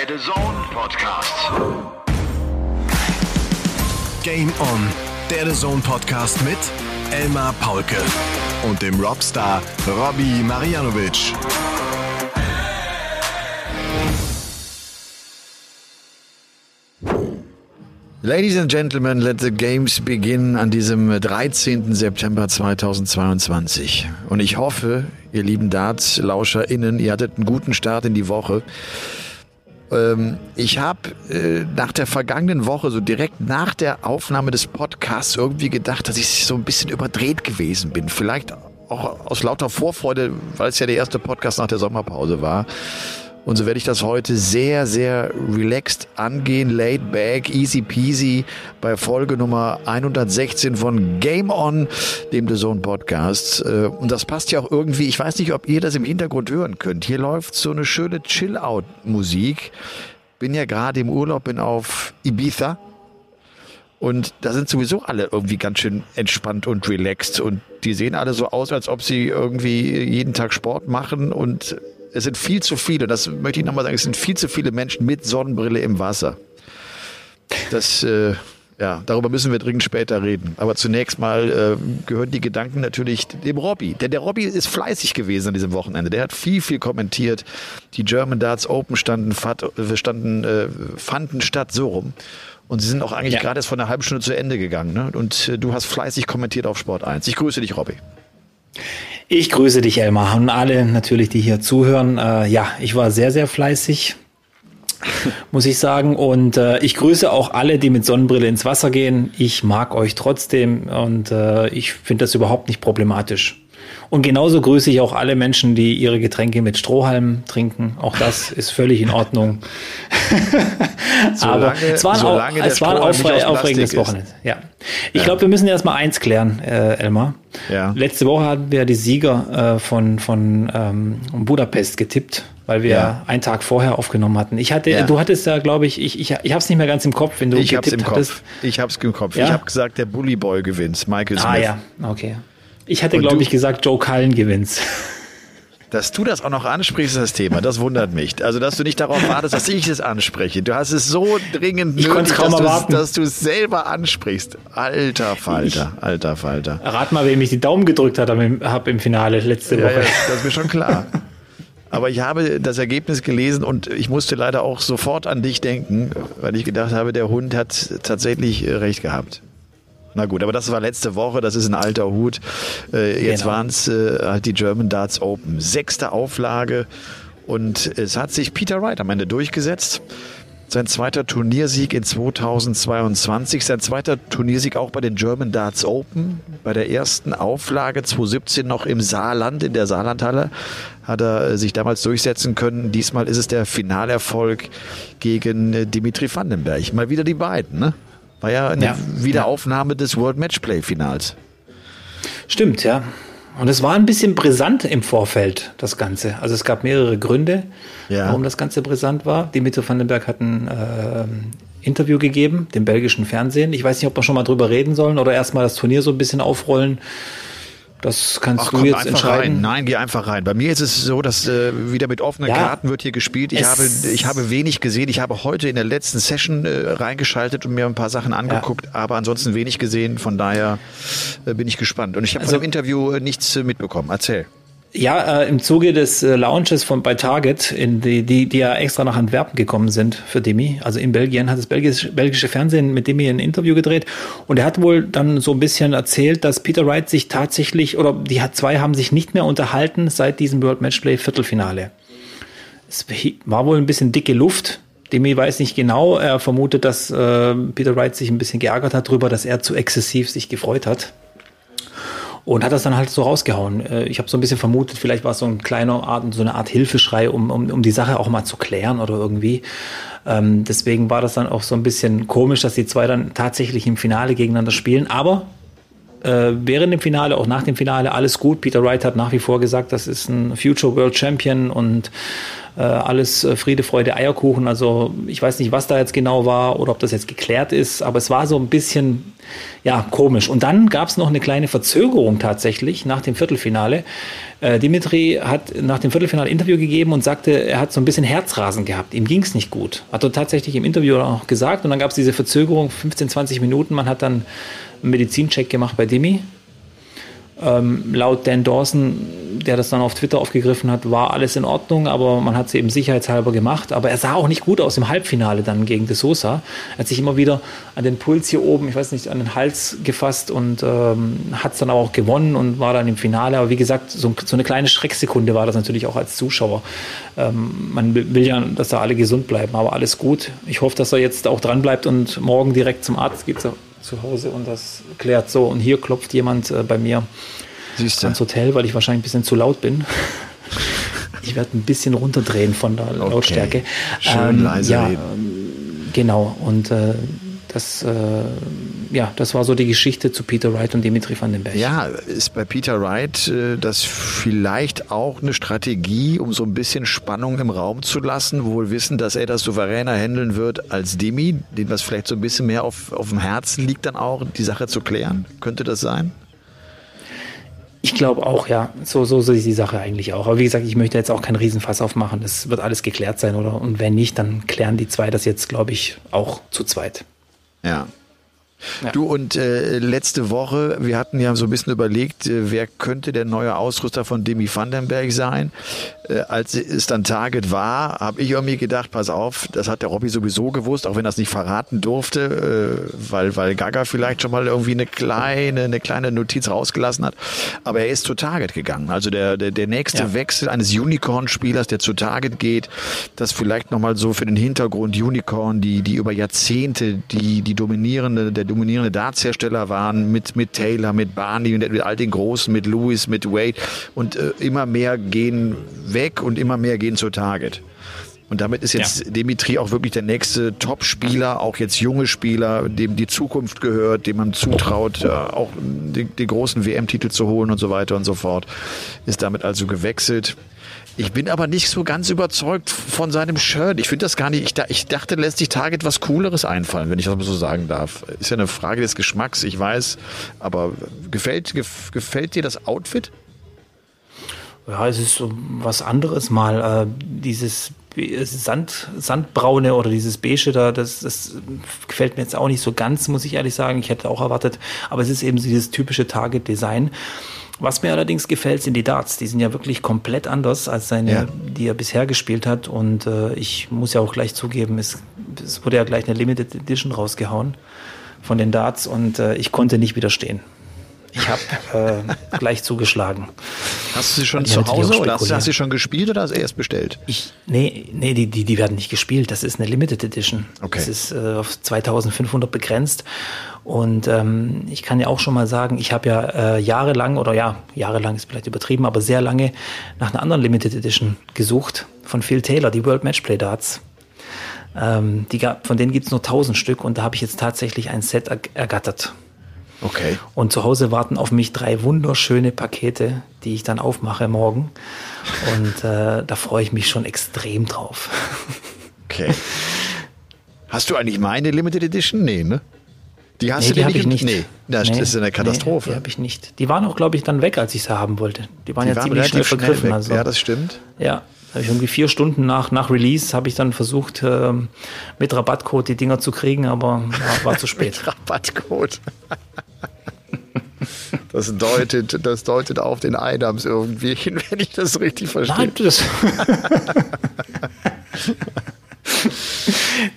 Der The Zone Podcast. Game On, der The Zone Podcast mit Elmar Paulke und dem Robstar Robbie Marianovic. Ladies and Gentlemen, let the games begin an diesem 13. September 2022. Und ich hoffe, ihr lieben Darts-LauscherInnen, ihr hattet einen guten Start in die Woche. Ähm, ich habe äh, nach der vergangenen Woche, so direkt nach der Aufnahme des Podcasts, irgendwie gedacht, dass ich so ein bisschen überdreht gewesen bin. Vielleicht auch aus lauter Vorfreude, weil es ja der erste Podcast nach der Sommerpause war. Und so werde ich das heute sehr, sehr relaxed angehen, laid back, easy peasy bei Folge Nummer 116 von Game On, dem The Zone Podcast. Äh, und das passt ja auch irgendwie, ich weiß nicht, ob ihr das im Hintergrund hören könnt. Hier läuft so eine schöne Chill-Out-Musik. Bin ja gerade im Urlaub, bin auf Ibiza. Und da sind sowieso alle irgendwie ganz schön entspannt und relaxed. Und die sehen alle so aus, als ob sie irgendwie jeden Tag Sport machen und es sind viel zu viele, das möchte ich nochmal sagen, es sind viel zu viele Menschen mit Sonnenbrille im Wasser. Das, äh, ja, darüber müssen wir dringend später reden. Aber zunächst mal äh, gehören die Gedanken natürlich dem Robby. Denn der Robby ist fleißig gewesen an diesem Wochenende. Der hat viel, viel kommentiert. Die German Darts Open standen, standen äh, fanden statt so rum. Und sie sind auch eigentlich ja. gerade erst vor einer halben Stunde zu Ende gegangen. Ne? Und äh, du hast fleißig kommentiert auf Sport 1. Ich grüße dich, Robby. Ich grüße dich, Elmar, und alle natürlich, die hier zuhören. Äh, ja, ich war sehr, sehr fleißig, muss ich sagen. Und äh, ich grüße auch alle, die mit Sonnenbrille ins Wasser gehen. Ich mag euch trotzdem und äh, ich finde das überhaupt nicht problematisch. Und genauso grüße ich auch alle Menschen, die ihre Getränke mit Strohhalmen trinken. Auch das ist völlig in Ordnung. Aber es war ein, es war ein aufre aufregendes Wochenende. Ja. Ich ja. glaube, wir müssen erst mal eins klären, äh, Elmar. Ja. Letzte Woche hatten wir die Sieger äh, von, von ähm, Budapest getippt, weil wir ja. einen Tag vorher aufgenommen hatten. Ich hatte, ja. du hattest da, glaube ich, ich, ich, ich habe es nicht mehr ganz im Kopf, wenn du ich getippt hab's im hattest. Kopf. Ich habe es im Kopf. Ich habe gesagt, der Bully Boy gewinnt, Michael Smith. Ah ja, okay. Ich hatte, glaube ich, gesagt, Joe Cullen gewinnt. Dass du das auch noch ansprichst, das Thema, das wundert mich. Also, dass du nicht darauf wartest, dass ich es anspreche. Du hast es so dringend ich nötig, kaum dass du es selber ansprichst. Alter Falter, ich, alter Falter. Rat mal, wem ich die Daumen gedrückt habe im, Finale letzte ja, Woche. Ja, das ist mir schon klar. Aber ich habe das Ergebnis gelesen und ich musste leider auch sofort an dich denken, weil ich gedacht habe, der Hund hat tatsächlich recht gehabt. Na gut, aber das war letzte Woche, das ist ein alter Hut. Äh, jetzt genau. waren es äh, halt die German Darts Open. Sechste Auflage und es hat sich Peter Wright am Ende durchgesetzt. Sein zweiter Turniersieg in 2022, sein zweiter Turniersieg auch bei den German Darts Open. Bei der ersten Auflage 2017 noch im Saarland, in der Saarlandhalle, hat er äh, sich damals durchsetzen können. Diesmal ist es der Finalerfolg gegen Dimitri Vandenberg. Mal wieder die beiden, ne? War ja eine ja. Wiederaufnahme des World Matchplay Finals. Stimmt, ja. Und es war ein bisschen brisant im Vorfeld, das Ganze. Also es gab mehrere Gründe, ja. warum das Ganze brisant war. Dimitri Vandenberg hat ein äh, Interview gegeben, dem belgischen Fernsehen. Ich weiß nicht, ob wir schon mal drüber reden sollen oder erstmal das Turnier so ein bisschen aufrollen. Das kannst Ach, du komm, jetzt entscheiden. Rein. Nein, geh einfach rein. Bei mir ist es so, dass äh, wieder mit offenen ja, Karten wird hier gespielt. Ich habe, ich habe wenig gesehen. Ich habe heute in der letzten Session äh, reingeschaltet und mir ein paar Sachen angeguckt, ja. aber ansonsten wenig gesehen. Von daher äh, bin ich gespannt. Und ich habe also, von dem Interview äh, nichts äh, mitbekommen. Erzähl. Ja, äh, im Zuge des äh, Launches von bei Target, in die, die, die ja extra nach Antwerpen gekommen sind für Demi, also in Belgien, hat das belgische, belgische Fernsehen mit Demi ein Interview gedreht und er hat wohl dann so ein bisschen erzählt, dass Peter Wright sich tatsächlich, oder die zwei haben sich nicht mehr unterhalten seit diesem World Matchplay Viertelfinale. Es war wohl ein bisschen dicke Luft. Demi weiß nicht genau. Er vermutet, dass äh, Peter Wright sich ein bisschen geärgert hat darüber, dass er zu exzessiv sich gefreut hat und hat das dann halt so rausgehauen. Äh, ich habe so ein bisschen vermutet, vielleicht war es so ein kleiner Art, so eine Art Hilfeschrei, um, um, um die Sache auch mal zu klären oder irgendwie. Ähm, deswegen war das dann auch so ein bisschen komisch, dass die zwei dann tatsächlich im Finale gegeneinander spielen. Aber äh, während dem Finale, auch nach dem Finale, alles gut. Peter Wright hat nach wie vor gesagt, das ist ein Future World Champion und Äh, alles äh, Friede, Freude, Eierkuchen. Also ich weiß nicht, was da jetzt genau war oder ob das jetzt geklärt ist, aber es war so ein bisschen ja, komisch. Und dann gab es noch eine kleine Verzögerung tatsächlich nach dem Viertelfinale. Äh, Dimitri hat nach dem Viertelfinale Interview gegeben und sagte, er hat so ein bisschen Herzrasen gehabt. Ihm ging es nicht gut. Hat er tatsächlich im Interview auch gesagt. Und dann gab es diese Verzögerung, 15, 20 Minuten. Man hat dann einen Medizincheck gemacht bei Dimi. Ähm, laut Dan Dawson, der das dann auf Twitter aufgegriffen hat, war alles in Ordnung, aber man hat es eben sicherheitshalber gemacht. Aber er sah auch nicht gut aus im Halbfinale dann gegen De Sosa. Er hat sich immer wieder an den Puls hier oben, ich weiß nicht, an den Hals gefasst und ähm, hat es dann auch gewonnen und war dann im Finale. Aber wie gesagt, so, so, eine kleine Schrecksekunde war das natürlich auch als Zuschauer. Ähm, man will ja, dass da alle gesund bleiben, aber alles gut. Ich hoffe, dass er jetzt auch dran bleibt und morgen direkt zum Arzt geht zu Hause und das klärt so. Und hier klopft jemand äh, bei mir Siehste. ans Hotel, weil ich wahrscheinlich ein bisschen zu laut bin. ich werde ein bisschen runterdrehen von der okay. Lautstärke. Schön ähm, leise ja, reden. Genau. Und äh, das, äh, ja, das war so die Geschichte zu Peter Wright und Dimitri van den Berg. Ja, ist bei Peter Wright äh, das vielleicht auch eine Strategie, um so ein bisschen Spannung im Raum zu lassen, wohl wissen, dass er das souveräner handeln wird als Demi, dem was vielleicht so ein bisschen mehr auf, auf dem Herzen liegt, dann auch die Sache zu klären. Könnte das sein? Ich glaube auch, ja. So, so, so ist die Sache eigentlich auch. Aber wie gesagt, ich möchte jetzt auch keinen Riesenfass aufmachen. Das wird alles geklärt sein, oder? Und wenn nicht, dann klären die zwei das jetzt, glaube ich, auch zu zweit. Ja. Ja. Du und äh, letzte Woche, wir hatten ja so ein bisschen überlegt, äh, wer könnte der neue Ausrüster von Demi Vandenberg sein. Äh, als es dann Target war, habe ich irgendwie gedacht, pass auf, das hat der Robby sowieso gewusst, auch wenn er es nicht verraten durfte, äh, weil, weil Gaga vielleicht schon mal irgendwie eine kleine, eine kleine Notiz rausgelassen hat. Aber er ist zu Target gegangen. Also der, der, der nächste ja. Wechsel eines Unicorn-Spielers, der zu Target geht, das vielleicht nochmal so für den Hintergrund Unicorn, die, die über Jahrzehnte die, die dominierende, der dominierende Dartshersteller waren, mit, mit Taylor, mit Barney, mit, mit all den Großen, mit Lewis, mit Wade und äh, immer mehr gehen weg und immer mehr gehen zur Target. Und damit ist jetzt ja. Dimitri auch wirklich der nächste Top-Spieler, auch jetzt junge Spieler, dem die Zukunft gehört, dem man zutraut, äh, auch den, den großen WM-Titel zu holen und so weiter und so fort. Ist damit also gewechselt. Ich bin aber nicht so ganz überzeugt von seinem Shirt. Ich finde das gar nicht. Ich, ich, dachte, lässt sich Target was Cooleres einfallen, wenn ich das mal so sagen darf. Ist ja eine Frage des Geschmacks, ich weiß. Aber gefällt, gefällt dir das Outfit? Ja, es ist so was anderes mal. Äh, dieses Sand, Sandbraune oder dieses Beige da, das, das gefällt mir jetzt auch nicht so ganz, muss ich ehrlich sagen. Ich hätte auch erwartet, aber es ist eben dieses typische Target-Design. Was mir allerdings gefällt, sind die Darts. Die sind ja wirklich komplett anders als seine, ja. die er bisher gespielt hat. Und äh, ich muss ja auch gleich zugeben, es, es, wurde ja gleich eine Limited Edition rausgehauen von den Darts und äh, ich konnte nicht widerstehen. Ich habe äh, gleich zugeschlagen. Hast du sie schon zu Hause oder hast, hast du sie schon gespielt oder hast du erst bestellt? Ich, nee, nee die, die, die werden nicht gespielt. Das ist eine Limited Edition. Okay. Das ist äh, auf 2500 begrenzt. Und ähm, ich kann ja auch schon mal sagen, ich habe ja äh, jahrelang, oder ja, jahrelang ist vielleicht übertrieben, aber sehr lange nach einer anderen Limited Edition gesucht von Phil Taylor, die World Matchplay Darts. Ähm, die gab, von denen gibt es nur 1000 Stück und da habe ich jetzt tatsächlich ein Set ergattert. Okay. Und zu Hause warten auf mich drei wunderschöne Pakete, die ich dann aufmache morgen. Und äh, da freue ich mich schon extrem drauf. Okay. Hast du eigentlich meine Limited Edition? Nee, ne? Die hast nee, du die habe ich nicht. Nee, das nee, ist eine Katastrophe. Nee, die habe ich nicht. Die waren auch, glaube ich, dann weg, als ich sie haben wollte. Die waren die ja waren ziemlich schnell vergriffen. Schnell also. Ja, das stimmt. Ja, habe ich irgendwie vier Stunden nach, nach Release habe ich dann versucht, äh, mit Rabattcode die Dinger zu kriegen, aber war, war zu spät. Rabattcode. Das deutet, das deutet auf den Eidams irgendwie hin, wenn ich das richtig verstehe. Nein, das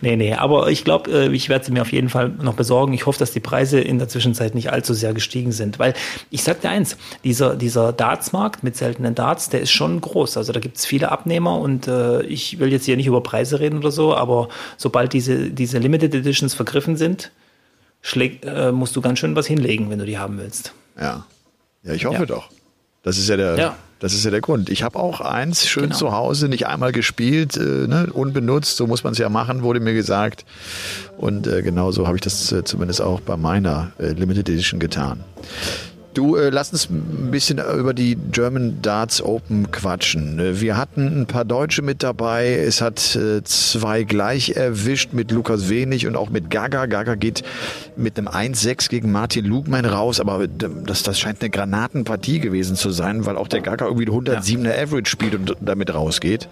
nee, nee, aber ich glaube, äh, ich werde sie mir auf jeden Fall noch besorgen. Ich hoffe, dass die Preise in der Zwischenzeit nicht allzu sehr gestiegen sind. Weil ich sag dir eins, dieser, dieser Dartsmarkt mit seltenen Darts, der ist schon groß. Also da gibt es viele Abnehmer und äh, ich will jetzt hier nicht über Preise reden oder so, aber sobald diese, diese Limited Editions vergriffen sind, schläg, äh, musst du ganz schön was hinlegen, wenn du die haben willst. Ja. Ja, ich hoffe ja. doch. Das ist ja der, ja. Das ist ja der Grund. Ich habe auch eins schön genau. zu Hause, nicht einmal gespielt, äh, ne, unbenutzt, so muss man es ja machen, wurde mir gesagt. Und äh, genauso habe ich das äh, zumindest auch bei meiner äh, Limited Edition getan. Du, äh, lass uns ein bisschen über die German Darts Open quatschen. Äh, wir hatten ein paar Deutsche mit dabei. Es hat äh, zwei gleich erwischt mit Lukas Wenig und auch mit Gaga. Gaga geht mit einem 1-6 gegen Martin Lugmann raus, aber das, das scheint eine Granatenpartie gewesen zu sein, weil auch der Gaga irgendwie 107er Average spielt und damit rausgeht.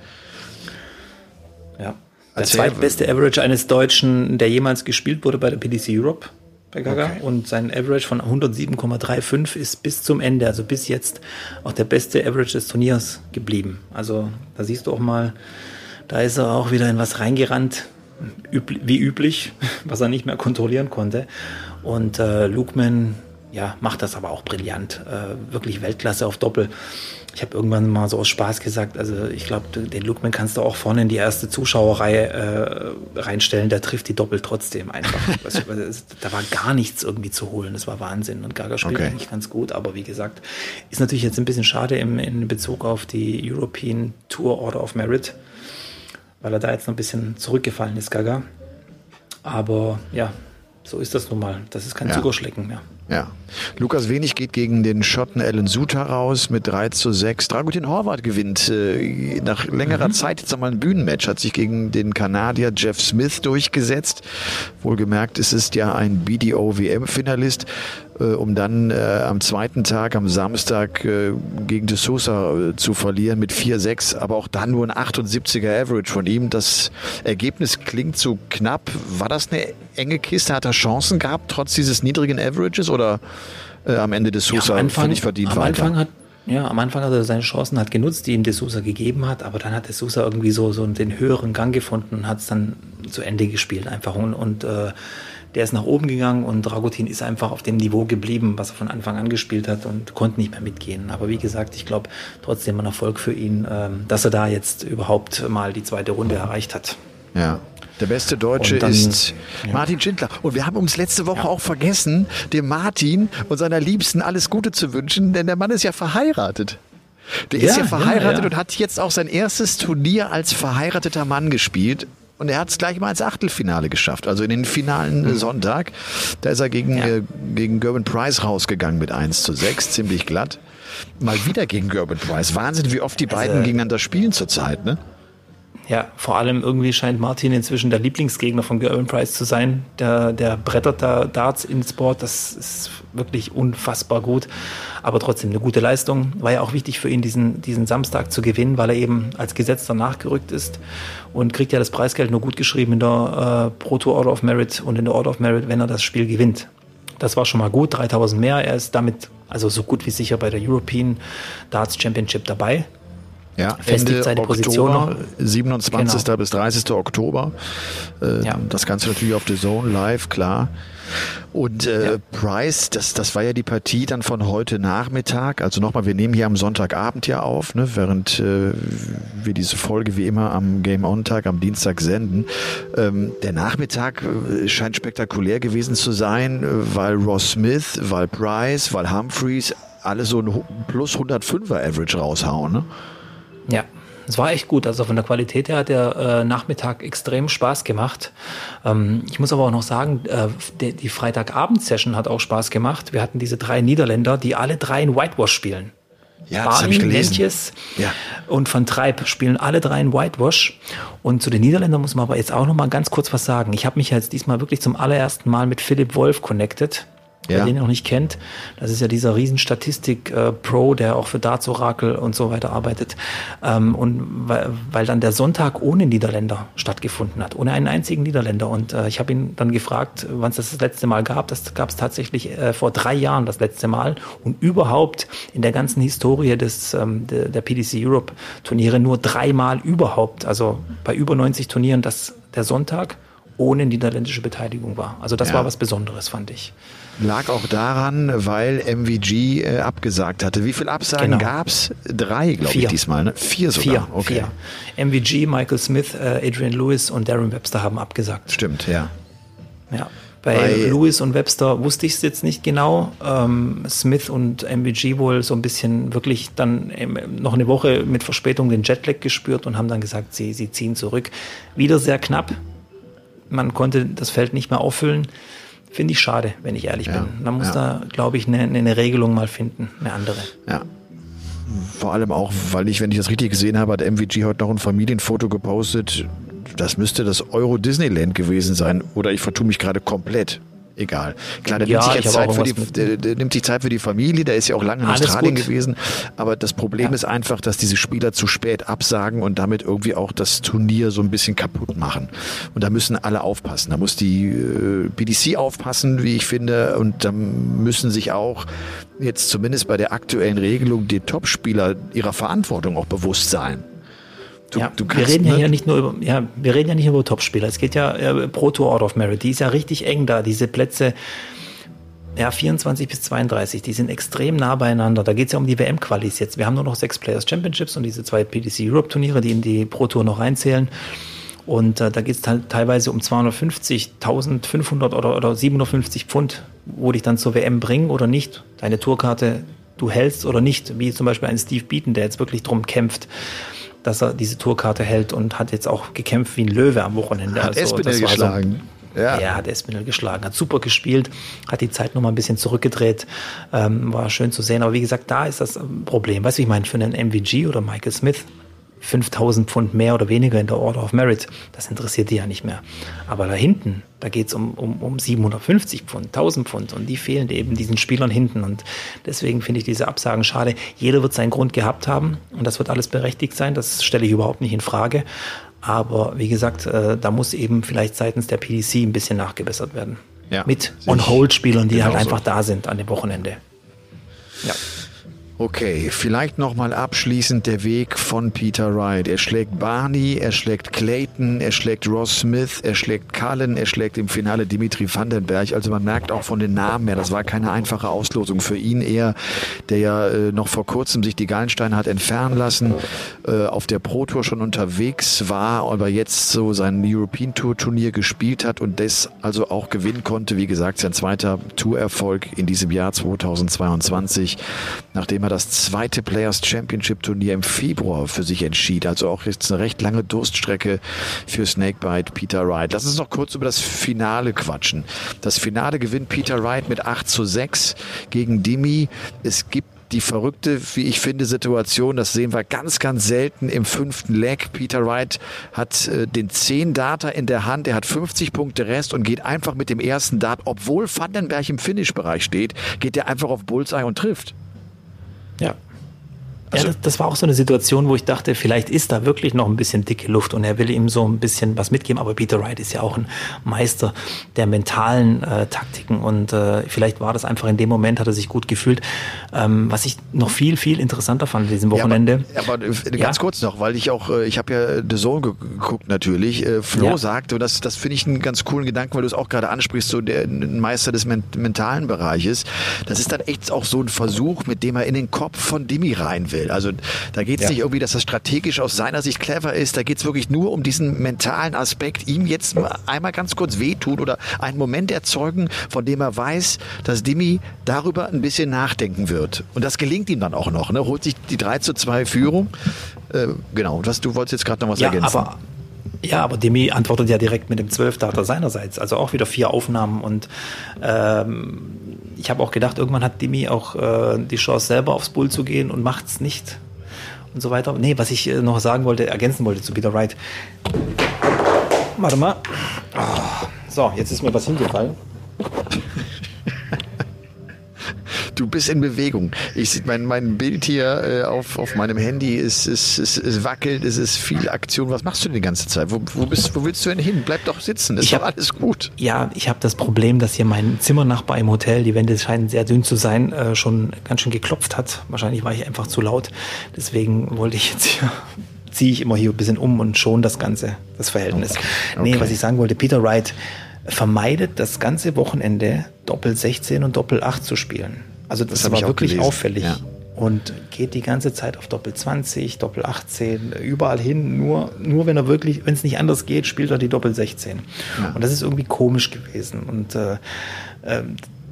Ja. Der zweitbeste Average eines Deutschen, der jemals gespielt wurde bei der PDC Europe bei Gaga. Okay. Und sein Average von 107,35 ist bis zum Ende, also bis jetzt, auch der beste Average des Turniers geblieben. Also da siehst du auch mal, da ist er auch wieder in was reingerannt, üb wie üblich, was er nicht mehr kontrollieren konnte. Und äh, Lukeman, ja, macht das aber auch brillant. Äh, wirklich Weltklasse auf Doppel ich habe irgendwann mal so aus Spaß gesagt, also ich glaube, den Lookman kannst du auch vorne in die erste Zuschauerreihe äh, reinstellen, der trifft die doppelt trotzdem einfach. da war gar nichts irgendwie zu holen, das war Wahnsinn. Und Gaga spielt okay. eigentlich ganz gut, aber wie gesagt, ist natürlich jetzt ein bisschen schade im, in Bezug auf die European Tour Order of Merit, weil er da jetzt noch ein bisschen zurückgefallen ist, Gaga. Aber ja, so ist das nun mal. Das ist kein ja. Zuckerschlecken mehr. Ja. Lukas Wenig geht gegen den Schotten Alan Suter raus mit 3 zu 6. Dragutin Horvath gewinnt äh, nach längerer mhm. Zeit jetzt einmal ein Bühnenmatch, hat sich gegen den Kanadier Jeff Smith durchgesetzt. Wohlgemerkt, es ist ja ein BDO-WM-Finalist, äh, um dann äh, am zweiten Tag, am Samstag, äh, gegen De Sousa äh, zu verlieren mit 4-6, aber auch dann nur ein 78er Average von ihm. Das Ergebnis klingt so knapp. War das eine enge Kiste? Hat er Chancen gehabt, trotz dieses niedrigen Averages? Oder oder äh, am Ende de Sousa ja, völlig verdient am weiter? Anfang hat, ja, am Anfang hat er seine Chancen hat genutzt, die ihm de Sousa gegeben hat, aber dann hat de Sousa irgendwie so, so den höheren Gang gefunden und hat es dann zu Ende gespielt einfach und, und äh, der ist nach oben gegangen und Dragutin ist einfach auf dem Niveau geblieben, was er von Anfang an gespielt hat und konnte nicht mehr mitgehen. Aber wie gesagt, ich glaube trotzdem ein Erfolg für ihn, ähm, dass er da jetzt überhaupt mal die zweite Runde erreicht hat. Ja, der beste Deutsche dann, ist ja. Martin Schindler. Und wir haben uns letzte Woche ja. auch vergessen, dem Martin und seiner Liebsten alles Gute zu wünschen, denn der Mann ist ja verheiratet. Der ja, ist ja verheiratet und hat jetzt auch sein erstes Turnier als verheirateter Mann gespielt. Und er hat es gleich mal ins Achtelfinale geschafft, also in den finalen mhm. Sonntag. Da ist er gegen, äh, gegen Gerben Price rausgegangen mit 1 zu 6, ziemlich glatt. Mal wieder gegen Gerben Price. Wahnsinn, wie oft die beiden also, gegeneinander spielen zurzeit, ne? Ja, vor allem irgendwie scheint Martin inzwischen der Lieblingsgegner von Gerwin Price zu sein. Der, der brettert da Darts ins Board, das ist wirklich unfassbar gut. Aber trotzdem eine gute Leistung. War ja auch wichtig für ihn, diesen, diesen Samstag zu gewinnen, weil er eben als Gesetzter nachgerückt ist und kriegt ja das Preisgeld nur gut geschrieben in der äh, Pro Tour Order of Merit und in der Order of Merit, wenn er das Spiel gewinnt. Das war schon mal gut, 3000 mehr. Er ist damit also so gut wie sicher bei der European Darts Championship dabei. Ja, Ende seine Oktober, Position 27. Genau. bis 30. Oktober. Äh, ja. Das Ganze natürlich auf The Zone live, klar. Und äh, ja. Price, das, das war ja die Partie dann von heute Nachmittag. Also nochmal, wir nehmen hier am Sonntagabend ja auf, ne, während äh, wir diese Folge wie immer am Game On-Tag, am Dienstag senden. Ähm, der Nachmittag äh, scheint spektakulär gewesen zu sein, äh, weil Ross Smith, weil Price, weil Humphreys alle so ein plus 105er Average raushauen. Ne? Ja, es war echt gut. Also von der Qualität her hat der äh, Nachmittag extrem Spaß gemacht. Ähm, ich muss aber auch noch sagen, äh, die, die Freitagabend-Session hat auch Spaß gemacht. Wir hatten diese drei Niederländer, die alle drei in Whitewash spielen. Ja, das habe ich gelesen. Lentjes ja. und Van Treib spielen alle drei in Whitewash. Und zu den Niederländern muss man aber jetzt auch noch mal ganz kurz was sagen. Ich habe mich jetzt diesmal wirklich zum allerersten Mal mit Philipp Wolf connected ja. wer den noch nicht kennt. Das ist ja dieser Riesenstatistik-Pro, äh, der auch für Darts Oracle und so weiter arbeitet. Ähm, und weil, weil dann der Sonntag ohne Niederländer stattgefunden hat, ohne einen einzigen Niederländer. Und äh, ich habe ihn dann gefragt, wann es das, das letzte Mal gab. Das gab es tatsächlich äh, vor drei Jahren das letzte Mal. Und überhaupt in der ganzen Historie des, ähm, der, der PDC Europe Turniere nur dreimal überhaupt. Also bei über 90 Turnieren, dass der Sonntag ohne niederländische Beteiligung war. Also das ja. war was Besonderes, fand ich. Lag auch daran, weil MVG äh, abgesagt hatte. Wie viele Absagen genau. gab es? Drei, glaube ich, diesmal. Ne? Vier sogar. Vier, okay. Vier. MVG, Michael Smith, äh, Adrian Lewis und Darren Webster haben abgesagt. Stimmt, ja. Ja. Bei, Bei Lewis und Webster wusste ich es jetzt nicht genau. Ähm, Smith und MVG wohl so ein bisschen wirklich dann noch eine Woche mit Verspätung den Jetlag gespürt und haben dann gesagt, sie, sie ziehen zurück. Wieder sehr knapp. Man konnte das Feld nicht mehr auffüllen. Finde ich schade, wenn ich ehrlich ja, bin. Man muss ja. da, glaube ich, eine, eine Regelung mal finden, eine andere. Ja. Vor allem auch, weil ich, wenn ich das richtig gesehen habe, hat MVG heute noch ein Familienfoto gepostet. Das müsste das Euro Disneyland gewesen sein. Oder ich vertue mich gerade komplett egal. Klar, der, ja, nimmt, sich jetzt Zeit für die, der, der, nimmt sich Zeit für die Familie, der ist ja auch lange in Alles Australien gut. gewesen. Aber das Problem ja. ist einfach, dass diese Spieler zu spät absagen und damit irgendwie auch das Turnier so ein bisschen kaputt machen. Und da müssen alle aufpassen. Da muss die äh, BDC aufpassen, wie ich finde. Und da müssen sich auch jetzt zumindest bei der aktuellen Regelung die Topspieler ihrer Verantwortung auch bewusst sein. Du, ja, du wir reden ja hier nicht nur über, ja, wir reden ja nicht über Topspieler. Es geht ja äh, Pro Tour Out of Merit. Die ist ja richtig eng da. Diese Plätze, ja, 24 bis 32, die sind extrem nah beieinander. Da geht es ja um die WM-Qualis jetzt. Wir haben nur noch sechs Players Championships und diese zwei PDC Europe Turniere, die in die Pro Tour noch reinzählen. Und äh, da geht es halt teilweise um 250, 1500 oder, oder 750 Pfund, wo dich dann zur WM bringen oder nicht. Deine Tourkarte du hältst oder nicht, wie zum Beispiel ein Steve Beaton, der jetzt wirklich drum kämpft dass er diese Tourkarte hält und hat jetzt auch gekämpft wie ein Löwe am Wochenende. Hat also, Espinel geschlagen. So, ja. Er hat Espinel geschlagen, hat super gespielt, hat die Zeit nochmal ein bisschen zurückgedreht, ähm, war schön zu sehen. Aber wie gesagt, da ist das Problem. Weißt du, ich meine, für einen MVG oder Michael Smith 5000 Pfund mehr oder weniger in der Order of Merit, das interessiert die ja nicht mehr. Aber da hinten, da geht es um, um, um 750 Pfund, 1000 Pfund und die fehlen eben diesen Spielern hinten. Und deswegen finde ich diese Absagen schade. Jeder wird seinen Grund gehabt haben und das wird alles berechtigt sein, das stelle ich überhaupt nicht in Frage. Aber wie gesagt, äh, da muss eben vielleicht seitens der PDC ein bisschen nachgebessert werden. Ja, Mit On-Hold-Spielern, die halt einfach da sind an dem Wochenende. Ja. Okay, vielleicht nochmal abschließend der Weg von Peter Wright. Er schlägt Barney, er schlägt Clayton, er schlägt Ross Smith, er schlägt Cullen, er schlägt im Finale Dimitri Vandenberg. Also man merkt auch von den Namen her, das war keine einfache Auslosung für ihn. Er, der ja äh, noch vor kurzem sich die Gallensteine hat entfernen lassen, äh, auf der Pro Tour schon unterwegs war, aber jetzt so sein European Tour Turnier gespielt hat und das also auch gewinnen konnte. Wie gesagt, sein zweiter Tourerfolg in diesem Jahr 2022, nachdem er das zweite Players Championship Turnier im Februar für sich entschied. Also auch jetzt eine recht lange Durststrecke für Snakebite Peter Wright. Lass uns noch kurz über das Finale quatschen. Das Finale gewinnt Peter Wright mit 8 zu 6 gegen Dimi. Es gibt die verrückte, wie ich finde, Situation, das sehen wir ganz, ganz selten im fünften Leg. Peter Wright hat äh, den 10 Data in der Hand, er hat 50 Punkte Rest und geht einfach mit dem ersten Dart, obwohl Vandenberg im Finish-Bereich steht, geht er einfach auf Bullseye und trifft. Ja. Also, ja, das, das, war auch so eine Situation, wo ich dachte, vielleicht ist da wirklich noch ein bisschen dicke Luft und er will ihm so ein bisschen was mitgeben. Aber Peter Wright ist ja auch ein Meister der mentalen äh, Taktiken und äh, vielleicht war das einfach in dem Moment, hat er sich gut gefühlt. Ähm, was ich noch viel, viel interessanter fand an diesem Wochenende. Ja, aber, aber äh, ganz ja. kurz noch, weil ich auch, äh, ich habe ja The Zone geguckt natürlich. Äh, Flo ja. sagte, und das, das finde ich einen ganz coolen Gedanken, weil du es auch gerade ansprichst, so der ein Meister des mentalen Bereiches. Das ist dann echt auch so ein Versuch, mit dem er in den Kopf von Dimi rein will will. Also da geht es ja. nicht irgendwie, dass das strategisch aus seiner Sicht clever ist. Da geht es wirklich nur um diesen mentalen Aspekt, ihm jetzt einmal ganz kurz wehtun oder einen Moment erzeugen, von dem er weiß, dass Dimi darüber ein bisschen nachdenken wird. Und das gelingt ihm dann auch noch. Ne? Holt sich die 3 zu 2 Führung. Äh, genau, was, du wolltest jetzt gerade noch was ja, ergänzen. Aber ja, aber Demi antwortet ja direkt mit dem 12-Data seinerseits. Also auch wieder vier Aufnahmen. Und ähm, ich habe auch gedacht, irgendwann hat Demi auch äh, die Chance, selber aufs Bull zu gehen und macht es nicht. Und so weiter. Nee, was ich äh, noch sagen wollte, ergänzen wollte zu Peter Wright. Warte mal. Oh, so, jetzt ist mir was hingefallen. du bist in Bewegung. Ich mein, mein Bild hier äh, auf, auf meinem Handy ist, ist, ist, ist wackelt, es ist viel Aktion. Was machst du denn die ganze Zeit? Wo, wo, bist, wo willst du denn hin? Bleib doch sitzen, ist ich doch hab, alles gut. Ja, ich habe das Problem, dass hier mein Zimmernachbar im Hotel, die Wände scheinen sehr dünn zu sein, äh, schon ganz schön geklopft hat. Wahrscheinlich war ich einfach zu laut. Deswegen wollte ich jetzt hier ziehe ich immer hier ein bisschen um und schon das Ganze, das Verhältnis. Okay. Nee, was ich sagen wollte, Peter Wright vermeidet das ganze Wochenende Doppel 16 und Doppel 8 zu spielen. Also das, das war wirklich auffällig. Ja. Und geht die ganze Zeit auf Doppel 20, Doppel 18, überall hin. Nur, nur wenn er wirklich, wenn es nicht anders geht, spielt er die Doppel 16. Ja. Und das ist irgendwie komisch gewesen. Und äh, äh,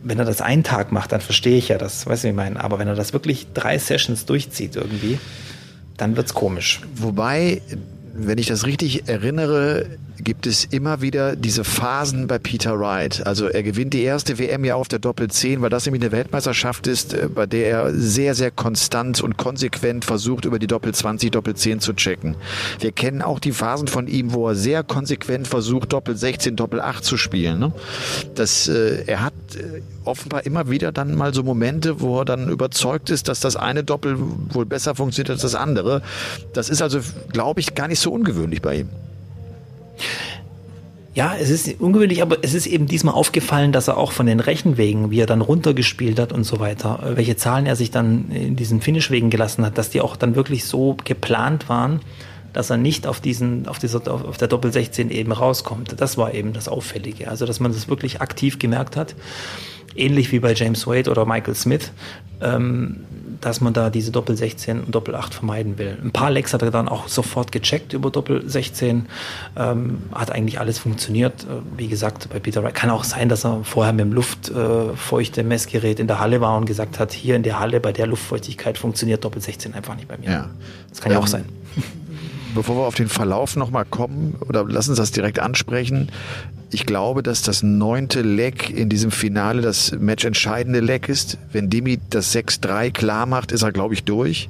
wenn er das einen Tag macht, dann verstehe ich ja das, weißt du, wie ich meine. Aber wenn er das wirklich drei Sessions durchzieht irgendwie, dann wird es komisch. Wobei wenn ich das richtig erinnere, gibt es immer wieder diese Phasen bei Peter Wright. Also er gewinnt die erste WM ja auf der Doppel 10, weil das nämlich eine Weltmeisterschaft ist, äh, bei der er sehr, sehr konstant und konsequent versucht, über die Doppel 20, Doppel 10 zu checken. Wir kennen auch die Phasen von ihm, wo er sehr konsequent versucht, Doppel 16, Doppel 8 zu spielen. Ne? Das, äh, er hat äh, offenbar immer wieder dann mal so Momente, wo er dann überzeugt ist, dass das eine Doppel wohl besser funktioniert als das andere. Das ist also, glaube ich, gar nicht so ungewöhnlich bei ihm. Ja, es ist ungewöhnlich, aber es ist eben diesmal aufgefallen, dass er auch von den Rechenwegen, wie er dann runtergespielt hat und so weiter, welche Zahlen er sich dann in diesen Finishwegen gelassen hat, dass die auch dann wirklich so geplant waren, dass er nicht auf diesen, auf dieser, auf der Doppel 16 eben rauskommt. Das war eben das Auffällige. Also, dass man das wirklich aktiv gemerkt hat. Ähnlich wie bei James Wade oder Michael Smith, ähm, dass man da diese Doppel 16 und Doppel 8 vermeiden will. Ein paar Lecks hat er dann auch sofort gecheckt über Doppel 16. Ähm, hat eigentlich alles funktioniert. Äh, wie gesagt, bei Peter Wright kann auch sein, dass er vorher mit dem luftfeuchte Messgerät in der Halle war und gesagt hat, hier in der Halle bei der Luftfeuchtigkeit funktioniert Doppel 16 einfach nicht bei mir. Ja. Das kann ja auch ähm, sein bevor wir auf den Verlauf nochmal kommen, oder lass uns das direkt ansprechen. Ich glaube, dass das neunte Leck in diesem Finale das matchentscheidende Leck ist. Wenn Demi das 6-3 klar macht, ist er, glaube ich, durch.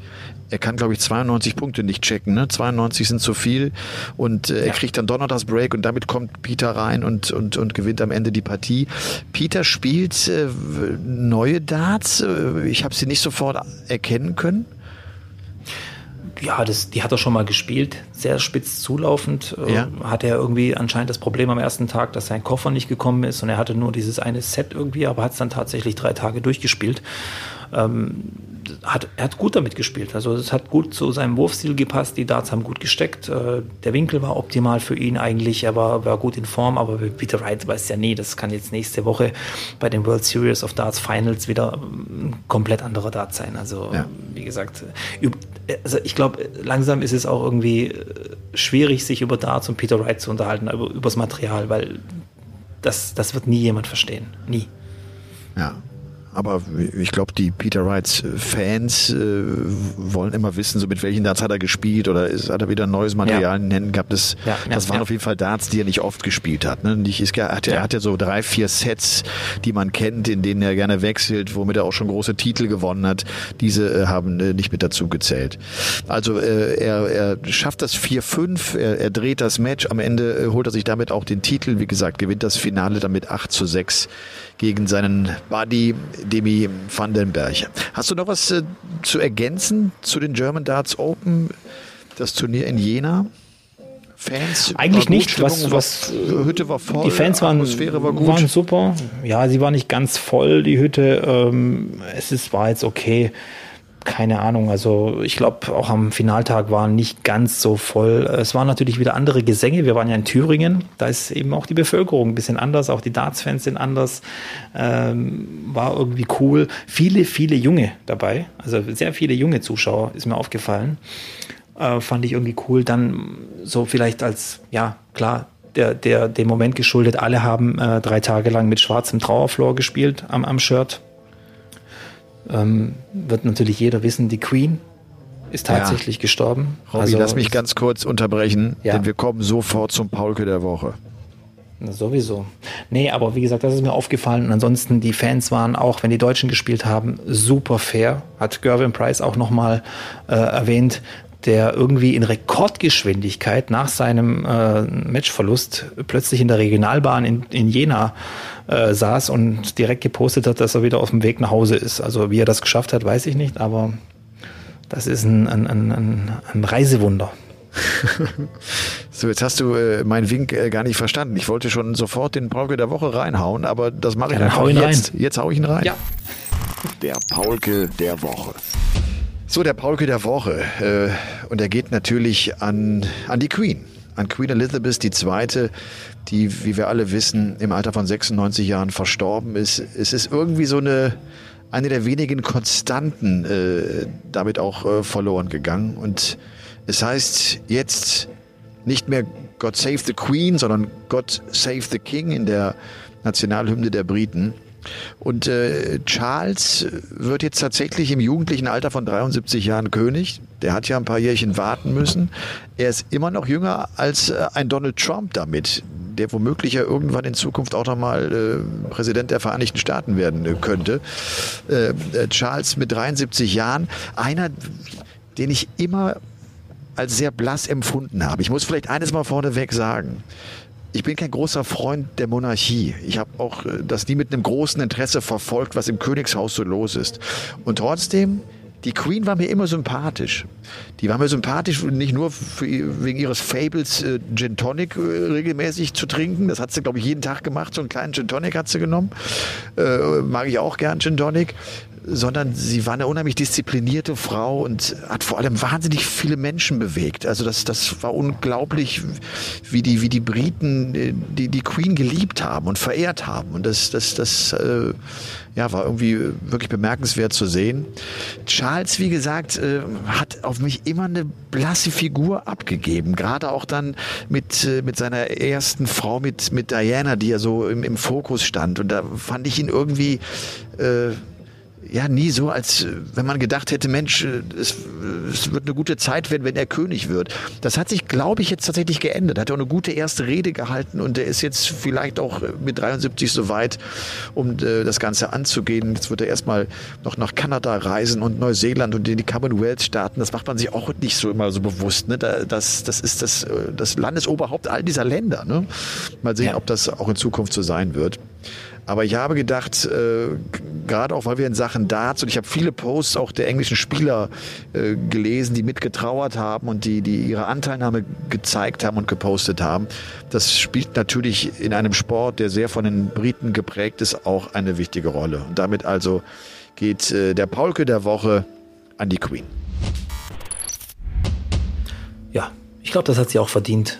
Er kann, glaube ich, 92 Punkte nicht checken. Ne? 92 sind zu viel. Und äh, er kriegt dann doch noch das Break und damit kommt Peter rein und, und, und gewinnt am Ende die Partie. Peter spielt äh, neue Darts. Äh, ich habe sie nicht sofort erkennen können ja, das, die hat er schon mal gespielt, sehr spitz zulaufend. Äh, ja. Hatte er irgendwie anscheinend das Problem am ersten Tag, dass sein Koffer nicht gekommen ist und er hatte nur dieses eine Set irgendwie, aber hat es dann tatsächlich drei Tage durchgespielt. Ähm, hat, er hat gut damit gespielt. Also es hat gut zu seinem Wurfstil gepasst. Die Darts haben gut gesteckt. Äh, der Winkel war optimal für ihn eigentlich. Er war, war gut in Form, aber Peter Wright weiß ja nie, das kann jetzt nächste Woche bei den World Series of Darts Finals wieder ein komplett anderer Dart sein. Also ja. wie gesagt, also ich glaube, langsam ist es auch irgendwie äh, schwierig, sich über Darts und Peter Wright zu unterhalten, über, übers Material, weil das, das wird nie jemand verstehen. Nie. Ja, aber ich glaube, die Peter Wrights äh, Fans äh, wollen immer wissen, so mit welchen Darts hat er gespielt oder ist, hat er wieder neues Material ja. in den Händen gehabt. Das, ja, das ja, waren auf jeden Fall Darts, die er nicht oft gespielt hat. Ne? Nicht, ist, er, hat, er hat ja so drei, vier Sets, die man kennt, in denen er gerne wechselt, womit er auch schon große Titel gewonnen hat. Diese äh, haben äh, nicht mit dazu gezählt. Also äh, er, er schafft das 4-5, er, er dreht das Match, am Ende äh, holt er sich damit auch den Titel. Wie gesagt, gewinnt das Finale damit 8 zu 6 gegen seinen Buddy Demi Vandenberg. Hast du noch was äh, zu ergänzen zu den German Darts Open, das Turnier in Jena? Fans? Eigentlich nicht. Was, was, war, Hütte war voll, die Fans waren, Atmosphäre war gut. waren super. Ja, sie war nicht ganz voll, die Hütte. Ähm, es ist, war jetzt okay keine Ahnung. Also ich glaube, auch am Finaltag war nicht ganz so voll. Es waren natürlich wieder andere Gesänge. Wir waren ja in Thüringen. Da ist eben auch die Bevölkerung ein bisschen anders. Auch die Darts-Fans sind anders. Ähm, war irgendwie cool. Viele, viele Junge dabei. Also sehr viele junge Zuschauer ist mir aufgefallen. Äh, fand ich irgendwie cool. Dann so vielleicht als, ja, klar, der, der, dem Moment geschuldet. Alle haben äh, drei Tage lang mit schwarzem Trauerflor gespielt am, am Shirt ähm, wird natürlich jeder wissen, die Queen ist tatsächlich ja. gestorben. Robby, also, lass mich ganz kurz unterbrechen, ja. denn wir kommen sofort zum Paulke der Woche. Na, sowieso. Nee, aber wie gesagt, das ist mir aufgefallen. Und ansonsten, die Fans waren auch, wenn die Deutschen gespielt haben, super fair. Hat Gervin Price auch nochmal äh, erwähnt, der irgendwie in Rekordgeschwindigkeit nach seinem äh, Matchverlust plötzlich in der Regionalbahn in, in Jena äh, saß und direkt gepostet hat, dass er wieder auf dem Weg nach Hause ist. Also wie er das geschafft hat, weiß ich nicht, aber das ist ein, ein, ein, ein Reisewunder. so, jetzt hast du äh, meinen Wink äh, gar nicht verstanden. Ich wollte schon sofort den Paulke der Woche reinhauen, aber das mache ich ja, einfach hau ihn jetzt. Rein. Jetzt hau ich ihn rein. Ja. Der Paulke der Woche. So, der Paulke der Woche. Äh, und er geht natürlich an, an die Queen an Queen Elizabeth II., die, wie wir alle wissen, im Alter von 96 Jahren verstorben ist. Es ist irgendwie so eine, eine der wenigen Konstanten äh, damit auch äh, verloren gegangen. Und es heißt jetzt nicht mehr God Save the Queen, sondern God Save the King in der Nationalhymne der Briten. Und äh, Charles wird jetzt tatsächlich im jugendlichen Alter von 73 Jahren König. Der hat ja ein paar Jährchen warten müssen. Er ist immer noch jünger als äh, ein Donald Trump damit, der womöglich ja irgendwann in Zukunft auch nochmal äh, Präsident der Vereinigten Staaten werden äh, könnte. Äh, äh, Charles mit 73 Jahren, einer, den ich immer als sehr blass empfunden habe. Ich muss vielleicht eines mal vorneweg sagen ich bin kein großer Freund der Monarchie. Ich habe auch äh, das nie mit einem großen Interesse verfolgt, was im Königshaus so los ist. Und trotzdem, die Queen war mir immer sympathisch. Die war mir sympathisch nicht nur für, wegen ihres Fables äh, Gin Tonic äh, regelmäßig zu trinken. Das hat sie, glaube ich, jeden Tag gemacht. So einen kleinen Gin Tonic hat sie genommen. Äh, mag ich auch gern Gin Tonic sondern sie war eine unheimlich disziplinierte Frau und hat vor allem wahnsinnig viele Menschen bewegt. Also das, das war unglaublich, wie die, wie die Briten äh, die, die Queen geliebt haben und verehrt haben. Und das, das, das äh, ja, war irgendwie wirklich bemerkenswert zu sehen. Charles, wie gesagt, äh, hat auf mich immer eine blasse Figur abgegeben. Gerade auch dann mit, äh, mit seiner ersten Frau, mit, mit Diana, die ja so im, im Fokus stand. Und da fand ich ihn irgendwie... Äh, ja nie so, als äh, wenn man gedacht hätte, Mensch, äh, es, es, wird eine gute Zeit werden, wenn er König wird. Das hat sich, glaube ich, jetzt tatsächlich geändert. Er hat auch eine gute erste Rede gehalten und er ist jetzt vielleicht auch äh, mit 73 so weit, um äh, das Ganze anzugehen. Jetzt wird er erstmal noch nach Kanada reisen und Neuseeland und in die Commonwealth-Staaten. Das macht man sich auch nicht so immer so bewusst. Ne? Das, das ist das, das Landesoberhaupt all dieser Länder. Ne? Mal sehen, ja. ob das auch in Zukunft so sein wird. Aber ich habe gedacht, äh, gerade auch weil wir in Sachen Darts und ich habe viele Posts auch der englischen Spieler äh, gelesen, die mitgetrauert haben und die, die ihre Anteilnahme gezeigt haben und gepostet haben. Das spielt natürlich in einem Sport, der sehr von den Briten geprägt ist, auch eine wichtige Rolle. Und damit also geht äh, der Paulke der Woche an die Queen. Ja, ich glaube, das hat sie auch verdient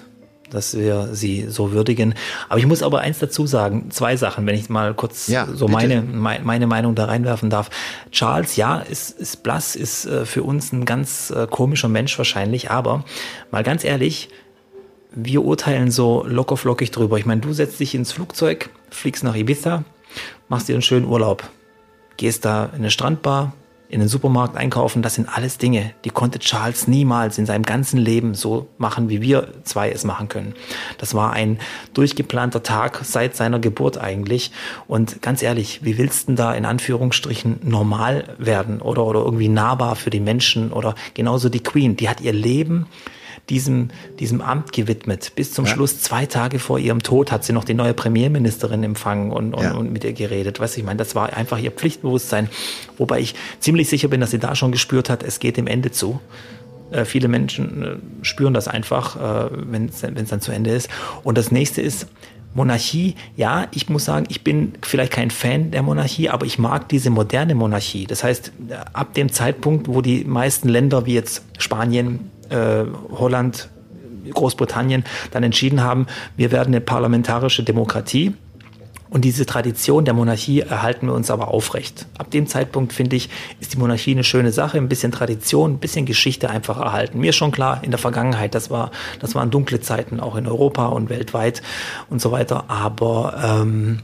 dass wir sie so würdigen. Aber ich muss aber eins dazu sagen, zwei Sachen, wenn ich mal kurz ja, so meine, meine Meinung da reinwerfen darf. Charles, ja, ist, ist blass, ist äh, für uns ein ganz äh, komischer Mensch wahrscheinlich, aber mal ganz ehrlich, wir urteilen so locker flockig drüber. Ich meine, du setzt dich ins Flugzeug, fliegst nach Ibiza, machst dir einen schönen Urlaub, gehst da in eine Strandbar, in den Supermarkt einkaufen, das sind alles Dinge, die konnte Charles niemals in seinem ganzen Leben so machen, wie wir zwei es machen können. Das war ein durchgeplanter Tag seit seiner Geburt eigentlich. Und ganz ehrlich, wie willst du denn da in Anführungsstrichen normal werden oder, oder irgendwie nahbar für die Menschen oder genauso die Queen, die hat ihr Leben diesem, diesem Amt gewidmet. Bis zum ja. Schluss, zwei Tage vor ihrem Tod, hat sie noch die neue Premierministerin empfangen und, und, ja. und mit ihr geredet. Weißt du, ich meine, das war einfach ihr Pflichtbewusstsein. Wobei ich ziemlich sicher bin, dass sie da schon gespürt hat, es geht dem Ende zu. Äh, viele Menschen äh, spüren das einfach, äh, wenn es dann zu Ende ist. Und das nächste ist, Monarchie, ja, ich muss sagen, ich bin vielleicht kein Fan der Monarchie, aber ich mag diese moderne Monarchie. Das heißt, ab dem Zeitpunkt, wo die meisten Länder wie jetzt Spanien, äh, Holland, Großbritannien dann entschieden haben, wir werden eine parlamentarische Demokratie. Und diese Tradition der Monarchie erhalten wir uns aber aufrecht. Ab dem Zeitpunkt, finde ich, ist die Monarchie eine schöne Sache, ein bisschen Tradition, ein bisschen Geschichte einfach erhalten. Mir schon klar, in der Vergangenheit, das, war, das waren dunkle Zeiten, auch in Europa und weltweit und so weiter. Aber ähm,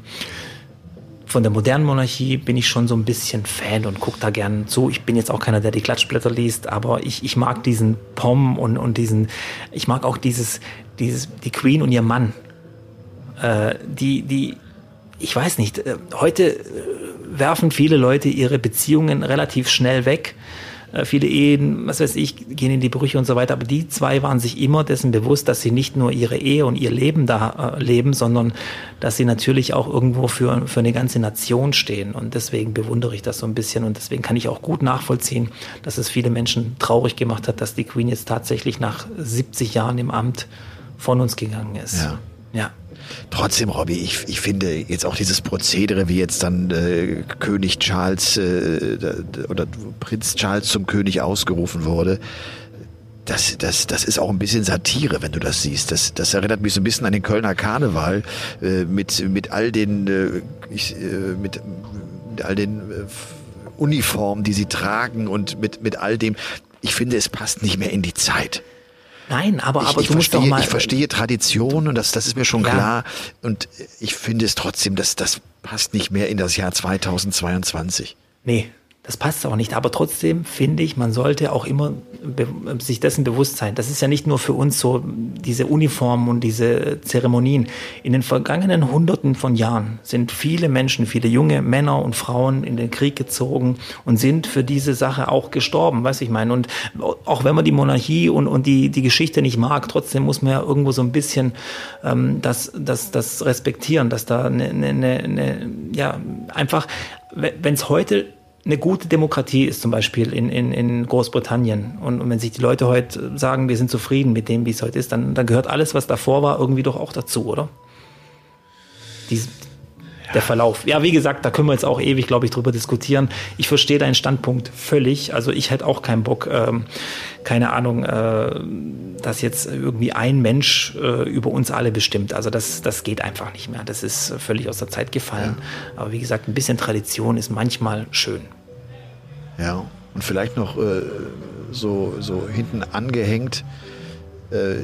von der modernen Monarchie bin ich schon so ein bisschen Fan und gucke da gern zu. Ich bin jetzt auch keiner, der die Klatschblätter liest, aber ich, ich mag diesen Pom und, und diesen, ich mag auch dieses, dieses, die Queen und ihr Mann. Äh, die, die, ich weiß nicht, äh, heute äh, werfen viele Leute ihre Beziehungen relativ schnell weg viele Ehen, was weiß ich, gehen in die Brüche und so weiter. Aber die zwei waren sich immer dessen bewusst, dass sie nicht nur ihre Ehe und ihr Leben da äh, leben, sondern dass sie natürlich auch irgendwo für, für eine ganze Nation stehen. Und deswegen bewundere ich das so ein bisschen. Und deswegen kann ich auch gut nachvollziehen, dass es viele Menschen traurig gemacht hat, dass die Queen jetzt tatsächlich nach 70 Jahren im Amt von uns gegangen ist. Ja. ja. Trotzdem, Robby, ich, ich finde jetzt auch dieses Prozedere, wie jetzt dann äh, König Charles äh, oder Prinz Charles zum König ausgerufen wurde, das, das, das ist auch ein bisschen Satire, wenn du das siehst. Das, das erinnert mich so ein bisschen an den Kölner Karneval äh, mit, mit all den, äh, ich, äh, mit, mit all den äh, Uniformen, die sie tragen und mit, mit all dem. Ich finde, es passt nicht mehr in die Zeit. Nein, aber, ich, aber ich du musst verstehe, doch mal. Ich verstehe Tradition und das, das ist mir schon Ja. klar. Und ich finde es trotzdem, dass das passt nicht mehr in das Jahr 2022. Nee, das passt auch nicht. Aber trotzdem finde ich, man sollte auch immer sich dessen bewusst sein. Das ist ja nicht nur für uns so, diese Uniformen und diese Zeremonien. In den vergangenen Hunderten von Jahren sind viele Menschen, viele junge Männer und Frauen in den Krieg gezogen und sind für diese Sache auch gestorben, weiß ich meine. Und auch wenn man die Monarchie und, und die, die Geschichte nicht mag, trotzdem muss man ja irgendwo so ein bisschen ähm, das, das, das respektieren, dass da eine, eine, eine, eine ja, einfach, wenn es heute eine gute Demokratie ist, zum Beispiel in, in, in Großbritannien. Und, und wenn sich die Leute heute sagen, wir sind zufrieden mit dem, wie es heute ist, dann, dann gehört alles, was davor war, irgendwie doch auch dazu, oder? Dies, Der Verlauf. Ja, wie gesagt, da können wir jetzt auch ewig, glaube ich, drüber diskutieren. Ich verstehe deinen Standpunkt völlig. Also ich hätte auch keinen Bock, ähm, keine Ahnung, äh, dass jetzt irgendwie ein Mensch äh, über uns alle bestimmt. Also das, das geht einfach nicht mehr. Das ist völlig aus der Zeit gefallen. Aber wie gesagt, ein bisschen Tradition ist manchmal schön. Ja, und vielleicht noch äh, so, so hinten angehängt. Äh,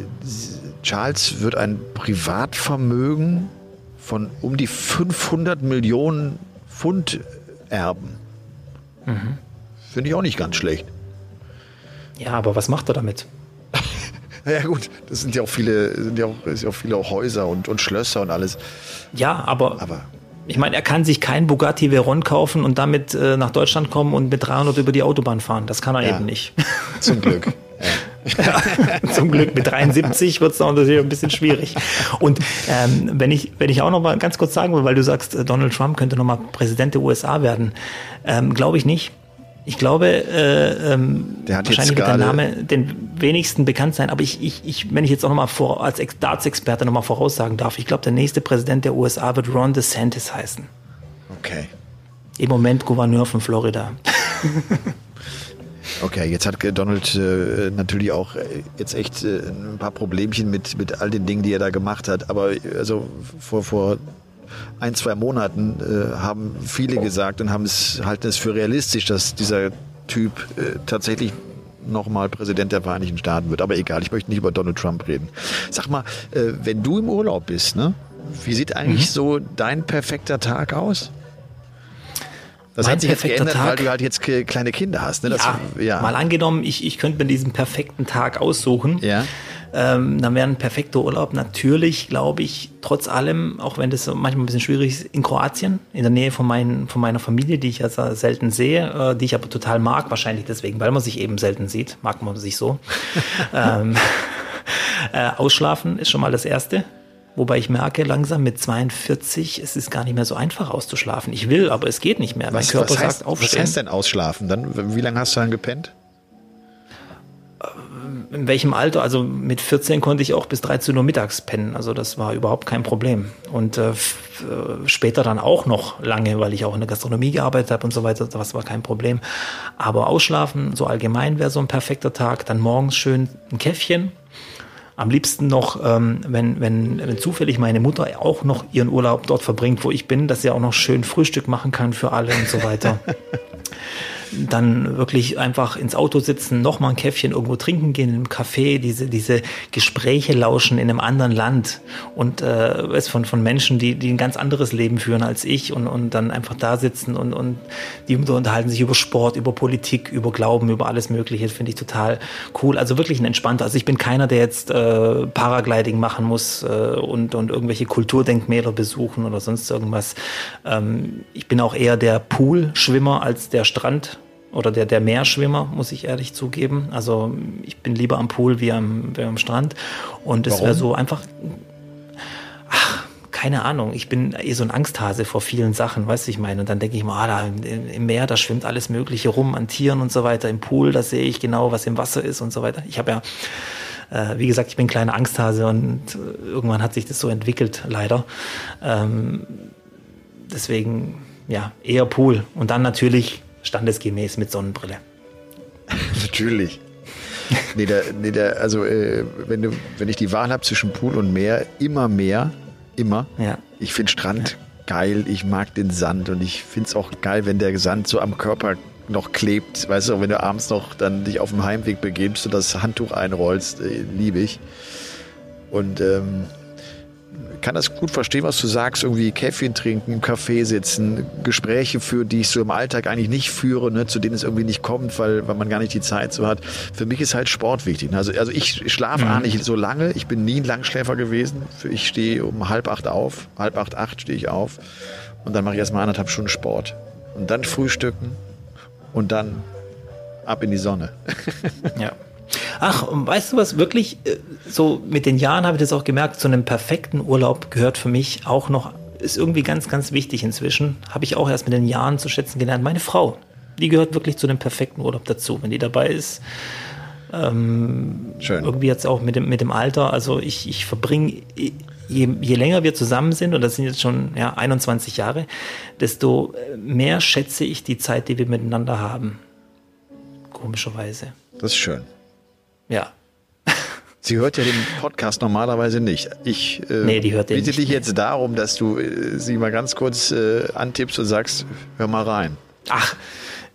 Charles wird ein Privatvermögen von um die 500 Millionen Pfund erben. Finde ich auch nicht ganz schlecht. Ja, aber was macht er damit? Ja gut, das sind ja auch viele, sind ja auch, ist ja auch viele Häuser und, und Schlösser und alles. Ja, aber, Aber ich meine, er kann sich kein Bugatti Veyron kaufen und damit äh, nach Deutschland kommen und mit 300 über die Autobahn fahren. Das kann er Ja. eben nicht. zum Glück. Zum Glück mit 73 wird es dann natürlich ein bisschen schwierig. Und ähm, wenn ich wenn ich auch noch mal ganz kurz sagen will, weil du sagst, äh, Donald Trump könnte noch mal Präsident der USA werden, ähm, glaube ich nicht. Ich glaube, äh, ähm, wahrscheinlich wird der Name den wenigsten bekannt sein. Aber ich, ich, ich, wenn ich jetzt auch noch mal vor, als Ex- Darts-Experte noch mal voraussagen darf, ich glaube, der nächste Präsident der USA wird Ron DeSantis heißen. Okay. Im Moment Gouverneur von Florida. Okay, jetzt hat Donald äh, natürlich auch äh, jetzt echt äh, ein paar Problemchen mit, mit all den Dingen, die er da gemacht hat. Aber äh, also vor, vor ein, zwei Monaten äh, haben viele gesagt und haben es halten es für realistisch, dass dieser Typ äh, tatsächlich nochmal Präsident der Vereinigten Staaten wird. Aber egal, ich möchte nicht über Donald Trump reden. Sag mal, äh, wenn du im Urlaub bist, ne? Wie sieht eigentlich so dein perfekter Tag aus? Das Mein hat sich jetzt geändert, weil Tag? du halt jetzt kleine Kinder hast. Ne? Das, ja, mal angenommen, ich, ich könnte mir diesen perfekten Tag aussuchen. Ja. Ähm, dann wäre ein perfekter Urlaub natürlich, glaube ich, trotz allem, auch wenn das manchmal ein bisschen schwierig ist, in Kroatien, in der Nähe von, meinen, von meiner Familie, die ich ja sehr selten sehe, äh, die ich aber total mag, wahrscheinlich deswegen, weil man sich eben selten sieht, mag man sich so. ähm, äh, ausschlafen ist schon mal das Erste. Wobei ich merke langsam mit 42, es ist gar nicht mehr so einfach auszuschlafen. Ich will, aber es geht nicht mehr. mein Körper was, heißt, sagt aufstehen. was heißt denn ausschlafen? Dann, wie lange hast du dann gepennt? In welchem Alter? Also mit 14 konnte ich auch bis 13 Uhr mittags pennen. Also das war überhaupt kein Problem. Und äh, äh, später dann auch noch lange, weil ich auch in der Gastronomie gearbeitet habe und so weiter. Das war kein Problem. Aber ausschlafen, so allgemein wäre so ein perfekter Tag. Dann morgens schön ein Käffchen. Am liebsten noch, ähm, wenn, wenn, wenn zufällig meine Mutter auch noch ihren Urlaub dort verbringt, wo ich bin, dass sie auch noch schön Frühstück machen kann für alle und so weiter dann wirklich einfach ins Auto sitzen, nochmal ein Käffchen irgendwo trinken gehen, im Café, diese, diese Gespräche lauschen in einem anderen Land und äh, es von, von Menschen, die, die ein ganz anderes Leben führen als ich und, und dann einfach da sitzen und, und die unterhalten sich über Sport, über Politik, über Glauben, über alles Mögliche, finde ich total cool. Also wirklich ein entspannter. Also ich bin keiner, der jetzt äh, Paragliding machen muss äh, und, und irgendwelche Kulturdenkmäler besuchen oder sonst irgendwas. Ähm, ich bin auch eher der Poolschwimmer als der Strand oder der, der Meerschwimmer, muss ich ehrlich zugeben. Also ich bin lieber am Pool wie am, wie am Strand. Und es wäre so einfach, ach, keine Ahnung, ich bin eh so ein Angsthase vor vielen Sachen, weißt du, ich meine. Und dann denke ich mal, ah, da im, Meer, da schwimmt alles Mögliche rum an Tieren und so weiter. Im Pool, da sehe ich genau, was im Wasser ist und so weiter. Ich habe ja, äh, wie gesagt, ich bin ein kleiner Angsthase und äh, irgendwann hat sich das so entwickelt, leider. Ähm, deswegen, ja, eher Pool. Und dann natürlich standesgemäß mit Sonnenbrille. Natürlich. nee, der, nee, der, also äh, wenn, du, wenn ich die Wahl habe zwischen Pool und Meer, immer Meer, immer. Ja. Ich finde Strand geil, ich mag den Sand und ich finde es auch geil, wenn der Sand so am Körper noch klebt, weißt du, wenn du abends noch dann dich auf dem Heimweg begibst und das Handtuch einrollst, äh, liebe ich. Und ähm, kann das gut verstehen, was du sagst, irgendwie Käffchen trinken, im Café sitzen, Gespräche führen, die ich so im Alltag eigentlich nicht führe, ne, zu denen es irgendwie nicht kommt, weil, weil man gar nicht die Zeit so hat. Für mich ist halt Sport wichtig. Also, also ich schlafe mhm. nicht so lange, ich bin nie ein Langschläfer gewesen. Ich stehe um halb acht auf, halb acht, acht stehe ich auf und dann mache ich erstmal anderthalb Stunden Sport. Und dann frühstücken und dann ab in die Sonne. ja. Ach, und weißt du was, wirklich, äh, so mit den Jahren habe ich das auch gemerkt, zu einem perfekten Urlaub gehört für mich auch noch, ist irgendwie ganz, ganz wichtig inzwischen, habe ich auch erst mit den Jahren zu schätzen gelernt, meine Frau. Die gehört wirklich zu einem perfekten Urlaub dazu. Wenn die dabei ist, ähm, Schön. irgendwie jetzt auch mit dem, mit dem Alter, also ich, ich verbringe, je, je länger wir zusammen sind, und das sind jetzt schon ja, 21 Jahre, desto mehr schätze ich die Zeit, die wir miteinander haben. Komischerweise. Das ist schön. Ja. Sie hört ja den Podcast normalerweise nicht. Ich äh, nee, die hört bitte nicht dich jetzt darum, dass du äh, sie mal ganz kurz äh, antippst und sagst, hör mal rein. Ach,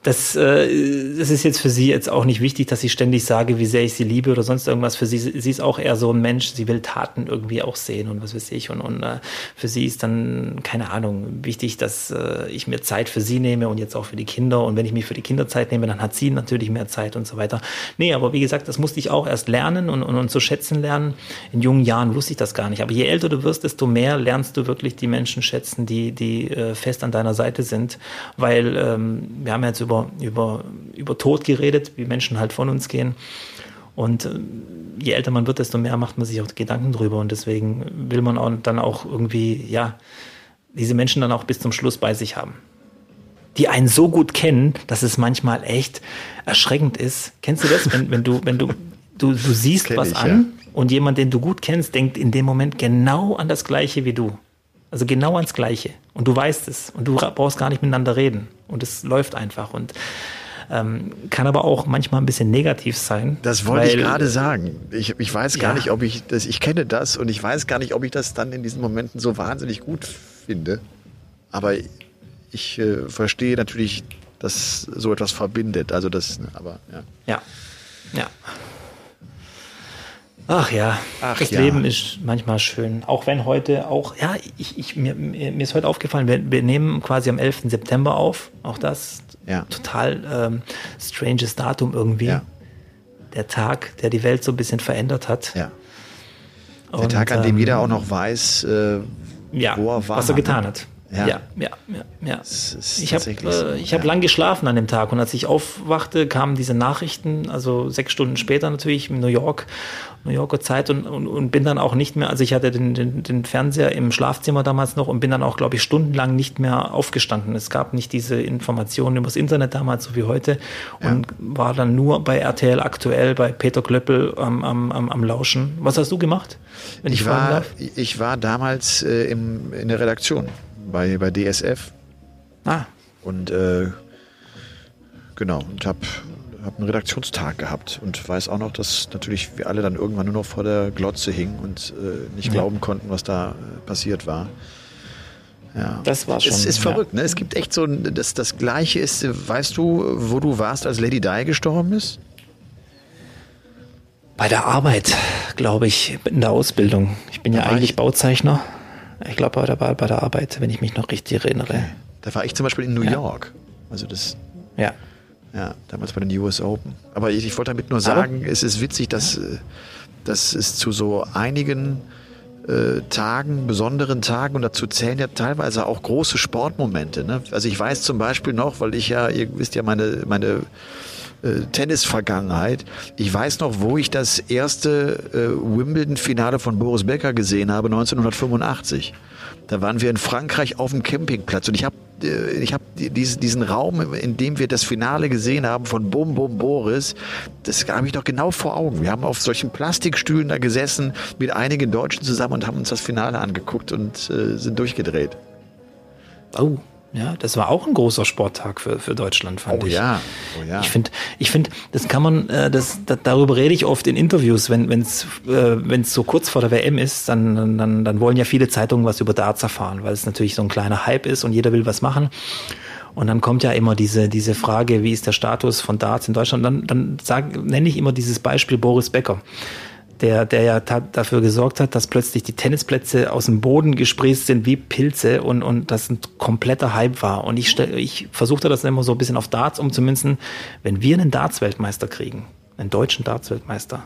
das, äh, das ist jetzt für sie jetzt auch nicht wichtig, dass ich ständig sage, wie sehr ich sie liebe oder sonst irgendwas. Für sie, sie ist auch eher so ein Mensch, sie will Taten irgendwie auch sehen und was weiß ich. Und, und äh, für sie ist dann, keine Ahnung, wichtig, dass äh, ich mir Zeit für sie nehme und jetzt auch für die Kinder. Und wenn ich mich für die Kinder Zeit nehme, dann hat sie natürlich mehr Zeit und so weiter. Nee, aber wie gesagt, das musste ich auch erst lernen und, und, und zu schätzen lernen. In jungen Jahren wusste ich das gar nicht. Aber je älter du wirst, desto mehr lernst du wirklich die Menschen schätzen, die, die äh, fest an deiner Seite sind. Weil ähm, wir haben jetzt über über, über, über Tod geredet, wie Menschen halt von uns gehen. Und äh, je älter man wird, desto mehr macht man sich auch Gedanken drüber. Und deswegen will man auch dann auch irgendwie, ja, diese Menschen dann auch bis zum Schluss bei sich haben. Die einen so gut kennen, dass es manchmal echt erschreckend ist. Kennst du das, wenn, wenn du, wenn du, du, du siehst was ich, an ja. und jemand, den du gut kennst, denkt in dem Moment genau an das Gleiche wie du. Also genau ans Gleiche. Und du weißt es. Und du brauchst gar nicht miteinander reden. Und es läuft einfach. Und ähm, kann aber auch manchmal ein bisschen negativ sein. Das wollte ich gerade sagen. Ich, ich weiß gar ja. nicht, ob ich das, ich kenne das und ich weiß gar nicht, ob ich das dann in diesen Momenten so wahnsinnig gut finde. Aber ich äh, verstehe natürlich, dass so etwas verbindet. Also das, aber ja. Ja. Ja. Ach ja, Ach das ja. Leben ist manchmal schön. Auch wenn heute auch, ja, ich, ich, mir, mir ist heute aufgefallen, wir, wir nehmen quasi am 11. September auf. Auch das ja. total ähm, stranges Datum irgendwie. Ja. Der Tag, der die Welt so ein bisschen verändert hat. Ja. Der Und, Tag, an dem ähm, jeder auch noch weiß, äh, ja, wo er war. Was er getan ne? hat. Ja, ja, ja. ja, ja. Ich habe äh, so, ich hab lang geschlafen an dem Tag und als ich aufwachte, kamen diese Nachrichten, also sechs Stunden später natürlich in New York, New Yorker Zeit und, und, und bin dann auch nicht mehr, also ich hatte den, den, den Fernseher im Schlafzimmer damals noch und bin dann auch, glaube ich, stundenlang nicht mehr aufgestanden. Es gab nicht diese Informationen übers Internet damals, so wie heute und war dann nur bei RTL aktuell, bei Peter Klöppel am, am, am, am Lauschen. Was hast du gemacht, wenn ich, ich war, darf? Ich war damals äh, im, in der Redaktion bei, bei DSF. Ah. Und äh, genau, und habe hab einen Redaktionstag gehabt und weiß auch noch, dass natürlich wir alle dann irgendwann nur noch vor der Glotze hingen und äh, nicht ja. glauben konnten, was da äh, passiert war. Ja. Das war schon. Es ist verrückt, ja. ne? Es gibt echt so das, das Gleiche ist, weißt du, wo du warst, als Lady Di gestorben ist? Bei der Arbeit, glaube ich, in der Ausbildung. Ich bin ja eigentlich Bauzeichner. Ich glaube, bei der, bei der Arbeit, wenn ich mich noch richtig erinnere. Da war ich zum Beispiel in New ja. York. Also das. Ja. Ja, damals bei den US Open. Aber ich, ich wollte damit nur sagen, Aber, es ist witzig, dass, äh, dass es zu so einigen äh, Tagen, besonderen Tagen, und dazu zählen ja teilweise auch große Sportmomente. Ne? Also ich weiß zum Beispiel noch, weil ich ja, ihr wisst ja meine, meine äh, Tennis-Vergangenheit. Ich weiß noch, wo ich das erste äh, Wimbledon-Finale von Boris Becker gesehen habe, 1985. Da waren wir in Frankreich auf dem Campingplatz und ich habe äh, ich habe diesen Raum, in dem wir das Finale gesehen haben von Bum Bum Boris, das habe ich noch genau vor Augen. Wir haben auf solchen Plastikstühlen da gesessen mit einigen Deutschen zusammen und haben uns das Finale angeguckt und äh, sind durchgedreht. Oh, ja, das war auch ein großer Sporttag für, für Deutschland, fand oh, ich. Ja. Oh ja. Ich finde, ich finde, das kann man, äh, das, das, darüber rede ich oft in Interviews, wenn es äh, wenn's so kurz vor der WM ist, dann, dann, dann wollen ja viele Zeitungen was über Darts erfahren, weil es natürlich so ein kleiner Hype ist und jeder will was machen. Und dann kommt ja immer diese, diese Frage, wie ist der Status von Darts in Deutschland? Dann, dann sag, nenne ich immer dieses Beispiel Boris Becker der, der ja dafür gesorgt hat, dass plötzlich die Tennisplätze aus dem Boden gesprießt sind wie Pilze und, und das ein kompletter Hype war. Und ich, ich versuchte das immer so ein bisschen auf Darts umzumünzen. Wenn wir einen Darts-Weltmeister kriegen, einen deutschen Darts-Weltmeister,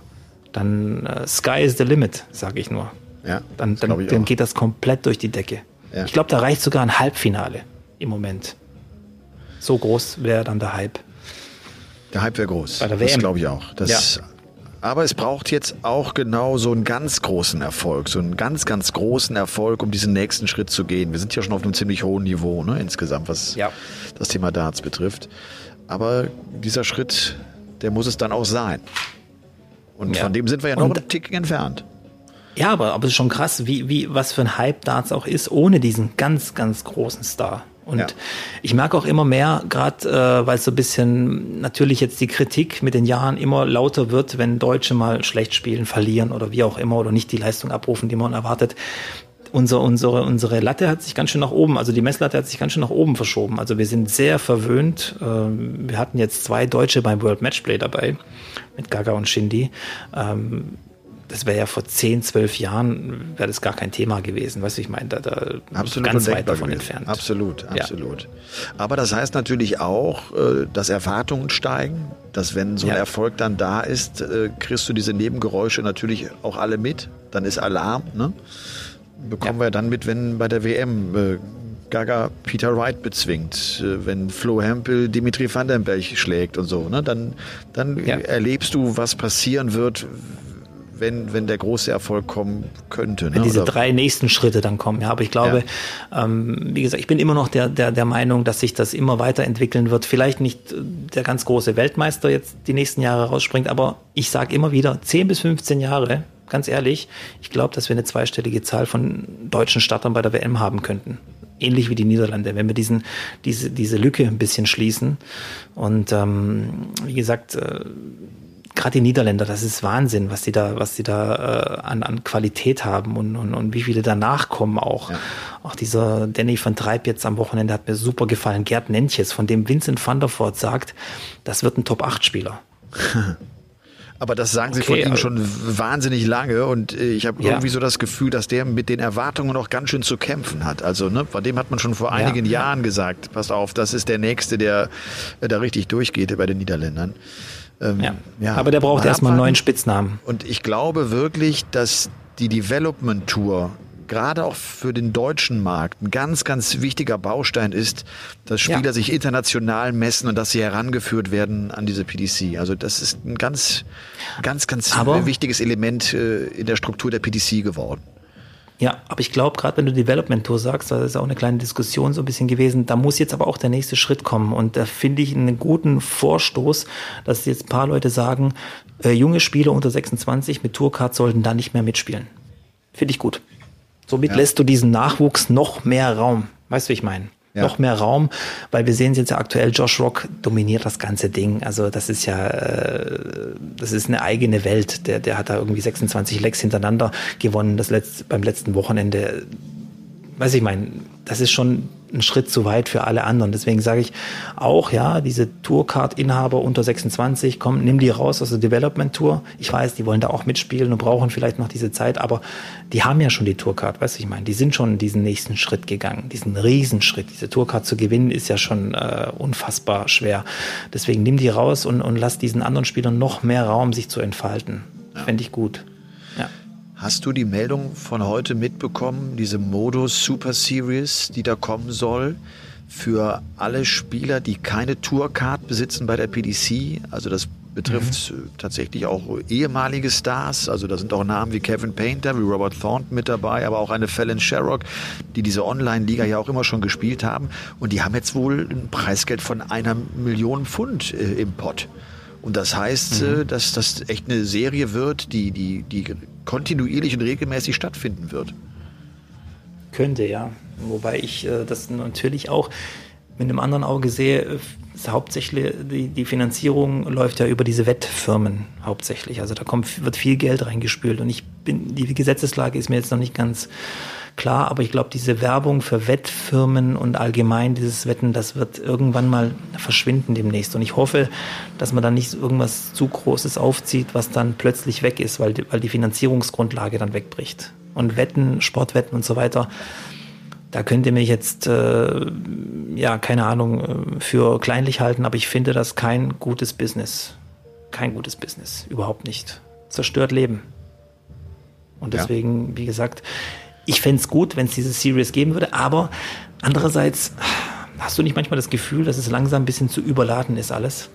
dann uh, Sky is the limit, sage ich nur. Ja, dann, dann, dann geht das komplett durch die Decke. Ja. Ich glaube, da reicht sogar ein Halbfinale im Moment. So groß wäre dann der Hype. Der Hype wäre groß. Bei der WM. Das glaube ich auch. Das ja. Aber es braucht jetzt auch genau so einen ganz großen Erfolg, so einen ganz, ganz großen Erfolg, um diesen nächsten Schritt zu gehen. Wir sind ja schon auf einem ziemlich hohen Niveau ne, insgesamt, was ja. das Thema Darts betrifft. Aber dieser Schritt, der muss es dann auch sein. Und ja. von dem sind wir ja noch Und, einen Tick entfernt. Ja, aber, aber es ist schon krass, wie, wie, was für ein Hype Darts auch ist, ohne diesen ganz, ganz großen Star. Und ja. ich merke auch immer mehr, gerade äh, weil so ein bisschen natürlich jetzt die Kritik mit den Jahren immer lauter wird, wenn Deutsche mal schlecht spielen, verlieren oder wie auch immer oder nicht die Leistung abrufen, die man erwartet. Unser, unsere, unsere Latte hat sich ganz schön nach oben, also die Messlatte hat sich ganz schön nach oben verschoben. Also wir sind sehr verwöhnt. Ähm, wir hatten jetzt zwei Deutsche beim World Matchplay dabei, mit Gaga und Shindy. Ähm, das wäre ja vor 10, 12 Jahren, wäre das gar kein Thema gewesen. Weißt du, ich meine, da, da absolut ganz weit davon gewesen. entfernt. Absolut, absolut. Ja. Aber das heißt natürlich auch, äh, dass Erwartungen steigen, dass wenn so ein ja. Erfolg dann da ist, äh, kriegst du diese Nebengeräusche natürlich auch alle mit. Dann ist Alarm, ne? Bekommen ja. wir dann mit, wenn bei der WM äh, Gaga Peter Wright bezwingt, wenn Flo Hempel Dimitri Vandenberg schlägt und so, ne? dann, dann ja. erlebst du, was passieren wird, wenn, wenn der große Erfolg kommen könnte. Ne? Wenn diese Oder? drei nächsten Schritte dann kommen. Ja, aber ich glaube, ja. ähm, wie gesagt, ich bin immer noch der, der, der Meinung, dass sich das immer weiterentwickeln wird. Vielleicht nicht äh, der ganz große Weltmeister jetzt die nächsten Jahre rausspringt, aber ich sage immer wieder, 10 bis 15 Jahre, ganz ehrlich, ich glaube, dass wir eine zweistellige Zahl von deutschen Startern bei der WM haben könnten ähnlich wie die Niederlande, wenn wir diesen, diese, diese Lücke ein bisschen schließen. Und ähm, wie gesagt, äh, gerade die Niederländer, das ist Wahnsinn, was die da, was die da äh, an, an Qualität haben und, und, und wie viele danach kommen auch. Ja. Auch dieser Danny van Treib jetzt am Wochenende hat mir super gefallen. Gerd Nentjes, von dem Vincent van der Voort sagt, das wird ein Top-8-Spieler. Aber das sagen sie okay, von ihm also schon wahnsinnig lange und äh, ich habe ja. irgendwie so das Gefühl, dass der mit den Erwartungen noch ganz schön zu kämpfen hat. Also ne, von dem hat man schon vor einigen ja. Jahren gesagt, pass auf, das ist der Nächste, der da richtig durchgeht bei den Niederländern. Ähm, ja. ja. Aber der braucht erstmal einen neuen Spitznamen. Und ich glaube wirklich, dass die Development Tour gerade auch für den deutschen Markt ein ganz, ganz wichtiger Baustein ist, dass Spieler ja. sich international messen und dass sie herangeführt werden an diese PDC. Also das ist ein ganz, ganz, ganz Aber wichtiges Element äh, in der Struktur der PDC geworden. Ja, aber ich glaube, gerade wenn du Development Tour sagst, da ist auch eine kleine Diskussion so ein bisschen gewesen, da muss jetzt aber auch der nächste Schritt kommen. Und da finde ich einen guten Vorstoß, dass jetzt ein paar Leute sagen, äh, junge Spieler unter 26 mit Tourcard sollten da nicht mehr mitspielen. Finde ich gut. Somit ja. lässt du diesen Nachwuchs noch mehr Raum. Weißt du, wie ich meine? Ja. Noch mehr Raum, weil wir sehen es jetzt ja aktuell, Josh Rock dominiert das ganze Ding. Also das ist ja, äh, das ist eine eigene Welt. Der, der hat da irgendwie 26 Lecks hintereinander gewonnen, das letzte, beim letzten Wochenende. Weiß ich mein, das ist schon ein Schritt zu weit für alle anderen. Deswegen sage ich auch, ja, diese Tourcard-Inhaber unter 26, komm, nimm die raus aus der Development Tour. Ich weiß, die wollen da auch mitspielen und brauchen vielleicht noch diese Zeit, aber die haben ja schon die Tourcard, weißt du, ich meine, die sind schon diesen nächsten Schritt gegangen, diesen Riesenschritt. Diese Tourcard zu gewinnen ist ja schon äh, unfassbar schwer. Deswegen nimm die raus und, und lass diesen anderen Spielern noch mehr Raum, sich zu entfalten. Ja. Fände ich gut. Hast du die Meldung von heute mitbekommen, diese Modus Super Series, die da kommen soll? Für alle Spieler, die keine Tourcard besitzen bei der PDC. Also das betrifft mhm. tatsächlich auch ehemalige Stars. Also da sind auch Namen wie Kevin Painter, wie Robert Thornton mit dabei, aber auch eine Fallon Sherrock, die diese Online-Liga ja auch immer schon gespielt haben. Und die haben jetzt wohl ein Preisgeld von einer Million Pfund äh, im Pott. Und das heißt, mhm. Äh, dass das echt eine Serie wird, die, die, die kontinuierlich und regelmäßig stattfinden wird. Könnte, ja. Wobei ich äh, das natürlich auch mit einem anderen Auge sehe. Äh, hauptsächlich die, die Finanzierung läuft ja über diese Wettfirmen hauptsächlich. Also da kommt, wird viel Geld reingespült und ich bin, die Gesetzeslage ist mir jetzt noch nicht ganz klar, aber ich glaube, diese Werbung für Wettfirmen und allgemein dieses Wetten, das wird irgendwann mal verschwinden demnächst. Und ich hoffe, dass man dann nicht irgendwas zu Großes aufzieht, was dann plötzlich weg ist, weil die, weil die Finanzierungsgrundlage dann wegbricht. Und Wetten, Sportwetten und so weiter, da könnt ihr mich jetzt, äh, ja, keine Ahnung, äh, für kleinlich halten, aber ich finde das kein gutes Business. Kein gutes Business, überhaupt nicht. Zerstört Leben. Und deswegen, ja. wie gesagt, ich fände es gut, wenn es diese Series geben würde, aber andererseits hast du nicht manchmal das Gefühl, dass es langsam ein bisschen zu überladen ist alles?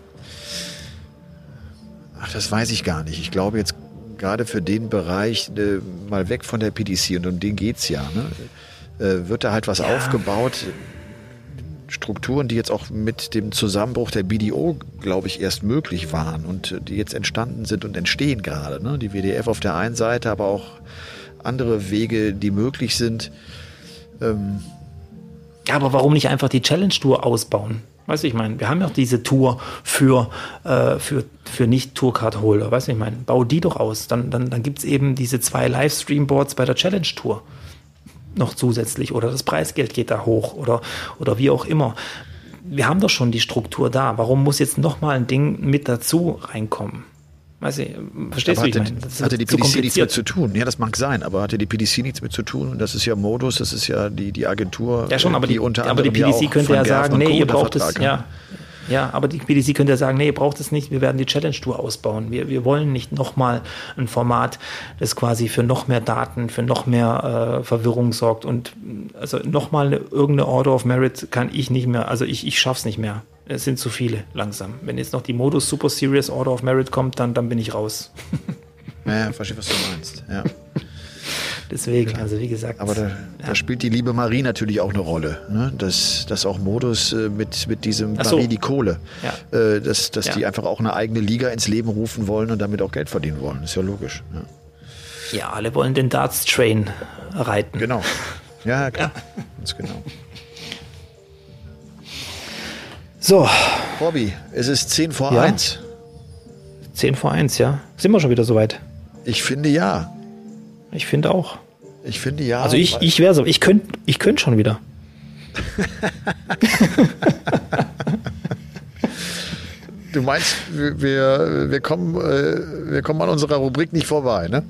Ach, das weiß ich gar nicht. Ich glaube jetzt gerade für den Bereich äh, mal weg von der PDC und um den geht es ja. Ne? Äh, wird da halt was ja. aufgebaut? Strukturen, die jetzt auch mit dem Zusammenbruch der BDO, glaube ich, erst möglich waren und die jetzt entstanden sind und entstehen gerade. Ne? Die WDF auf der einen Seite, aber auch andere Wege, die möglich sind. Ähm ja, aber warum nicht einfach die Challenge Tour ausbauen? Weißt du, ich meine, wir haben ja auch diese Tour für, äh, für, für Nicht-Tourcard-Holder. Weißt du, ich meine, bau die doch aus. Dann, dann, dann gibt es eben diese zwei Livestream-Boards bei der Challenge Tour noch zusätzlich oder das Preisgeld geht da hoch oder, oder wie auch immer. Wir haben doch schon die Struktur da. Warum muss jetzt nochmal ein Ding mit dazu reinkommen? Weiß ich, verstehst aber du, hatte, ich meine? hatte die PDC nichts mit zu tun. Ja, das mag sein, aber hatte die PDC nichts mit zu tun. Und das ist ja Modus, das ist ja die, die Agentur. Ja, schon, aber die, unter aber die PDC könnte ja sagen, nee, ihr braucht es, ja. Ja, aber die PDC könnte ja sagen, nee, ihr braucht es nicht, wir werden die Challenge Tour ausbauen. Wir, wir wollen nicht nochmal ein Format, das quasi für noch mehr Daten, für noch mehr äh, Verwirrung sorgt. Und also nochmal irgendeine Order of Merit kann ich nicht mehr, also ich, ich schaff's nicht mehr. Es sind zu viele langsam. Wenn jetzt noch die Modus Super Serious Order of Merit kommt, dann, dann bin ich raus. ja, verstehe, was du meinst. Ja. Deswegen, Klar. also wie gesagt. Aber da, ja. da, spielt die liebe Marie natürlich auch eine Rolle. Ne? Dass, dass auch Modus äh, mit, mit diesem so. Marie die Kohle, ja. äh, dass, dass ja. die einfach auch eine eigene Liga ins Leben rufen wollen und damit auch Geld verdienen wollen. Ist ja logisch. Ja, ja alle wollen den Darts-Train reiten. Genau. Ja, klar. Ganz genau. So. Bobby, es ist 10 vor ja. 1. 10 vor 1, ja. Sind wir schon wieder soweit? Ich finde ja. Ich finde auch. Ich finde ja. Also ich, ich wäre so, ich könnte ich könnt schon wieder. du meinst, wir, wir, kommen, äh, wir kommen an unserer Rubrik nicht vorbei, ne?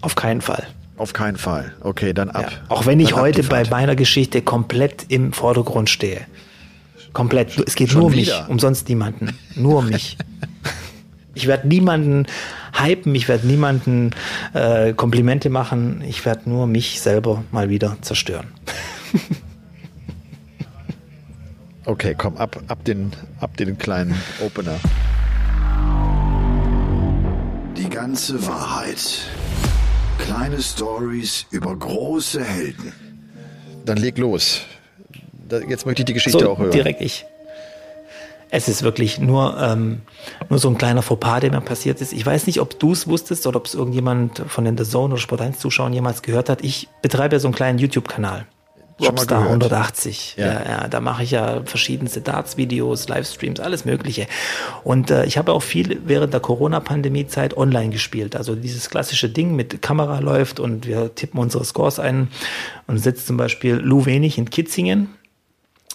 Auf keinen Fall. Auf keinen Fall. Okay, dann ab. Ja, auch wenn ich heute bei meiner Geschichte komplett im Vordergrund stehe. Komplett. Es geht Schon nur um mich, um sonst niemanden. Nur um mich. Ich werde niemanden hypen, ich werde niemanden äh, Komplimente machen, ich werde nur mich selber mal wieder zerstören. okay, komm, ab, ab, den, ab den kleinen Opener. Die ganze Wahrheit. Kleine Stories über große Helden. Dann leg los jetzt möchte ich die Geschichte so, auch hören. Direkt ich. Es ist wirklich nur, ähm, nur so ein kleiner Fauxpas, der mir passiert ist. Ich weiß nicht, ob du es wusstest oder ob es irgendjemand von den The Zone oder Sport 1 Zuschauern jemals gehört hat. Ich betreibe ja so einen kleinen YouTube-Kanal. Robstar 180. Ja. ja, ja da mache ich ja verschiedenste Darts-Videos, Livestreams, alles Mögliche. Und äh, ich habe auch viel während der Corona-Pandemie-Zeit online gespielt. Also dieses klassische Ding mit Kamera läuft und wir tippen unsere Scores ein und sitzt zum Beispiel Lou Wenig in Kitzingen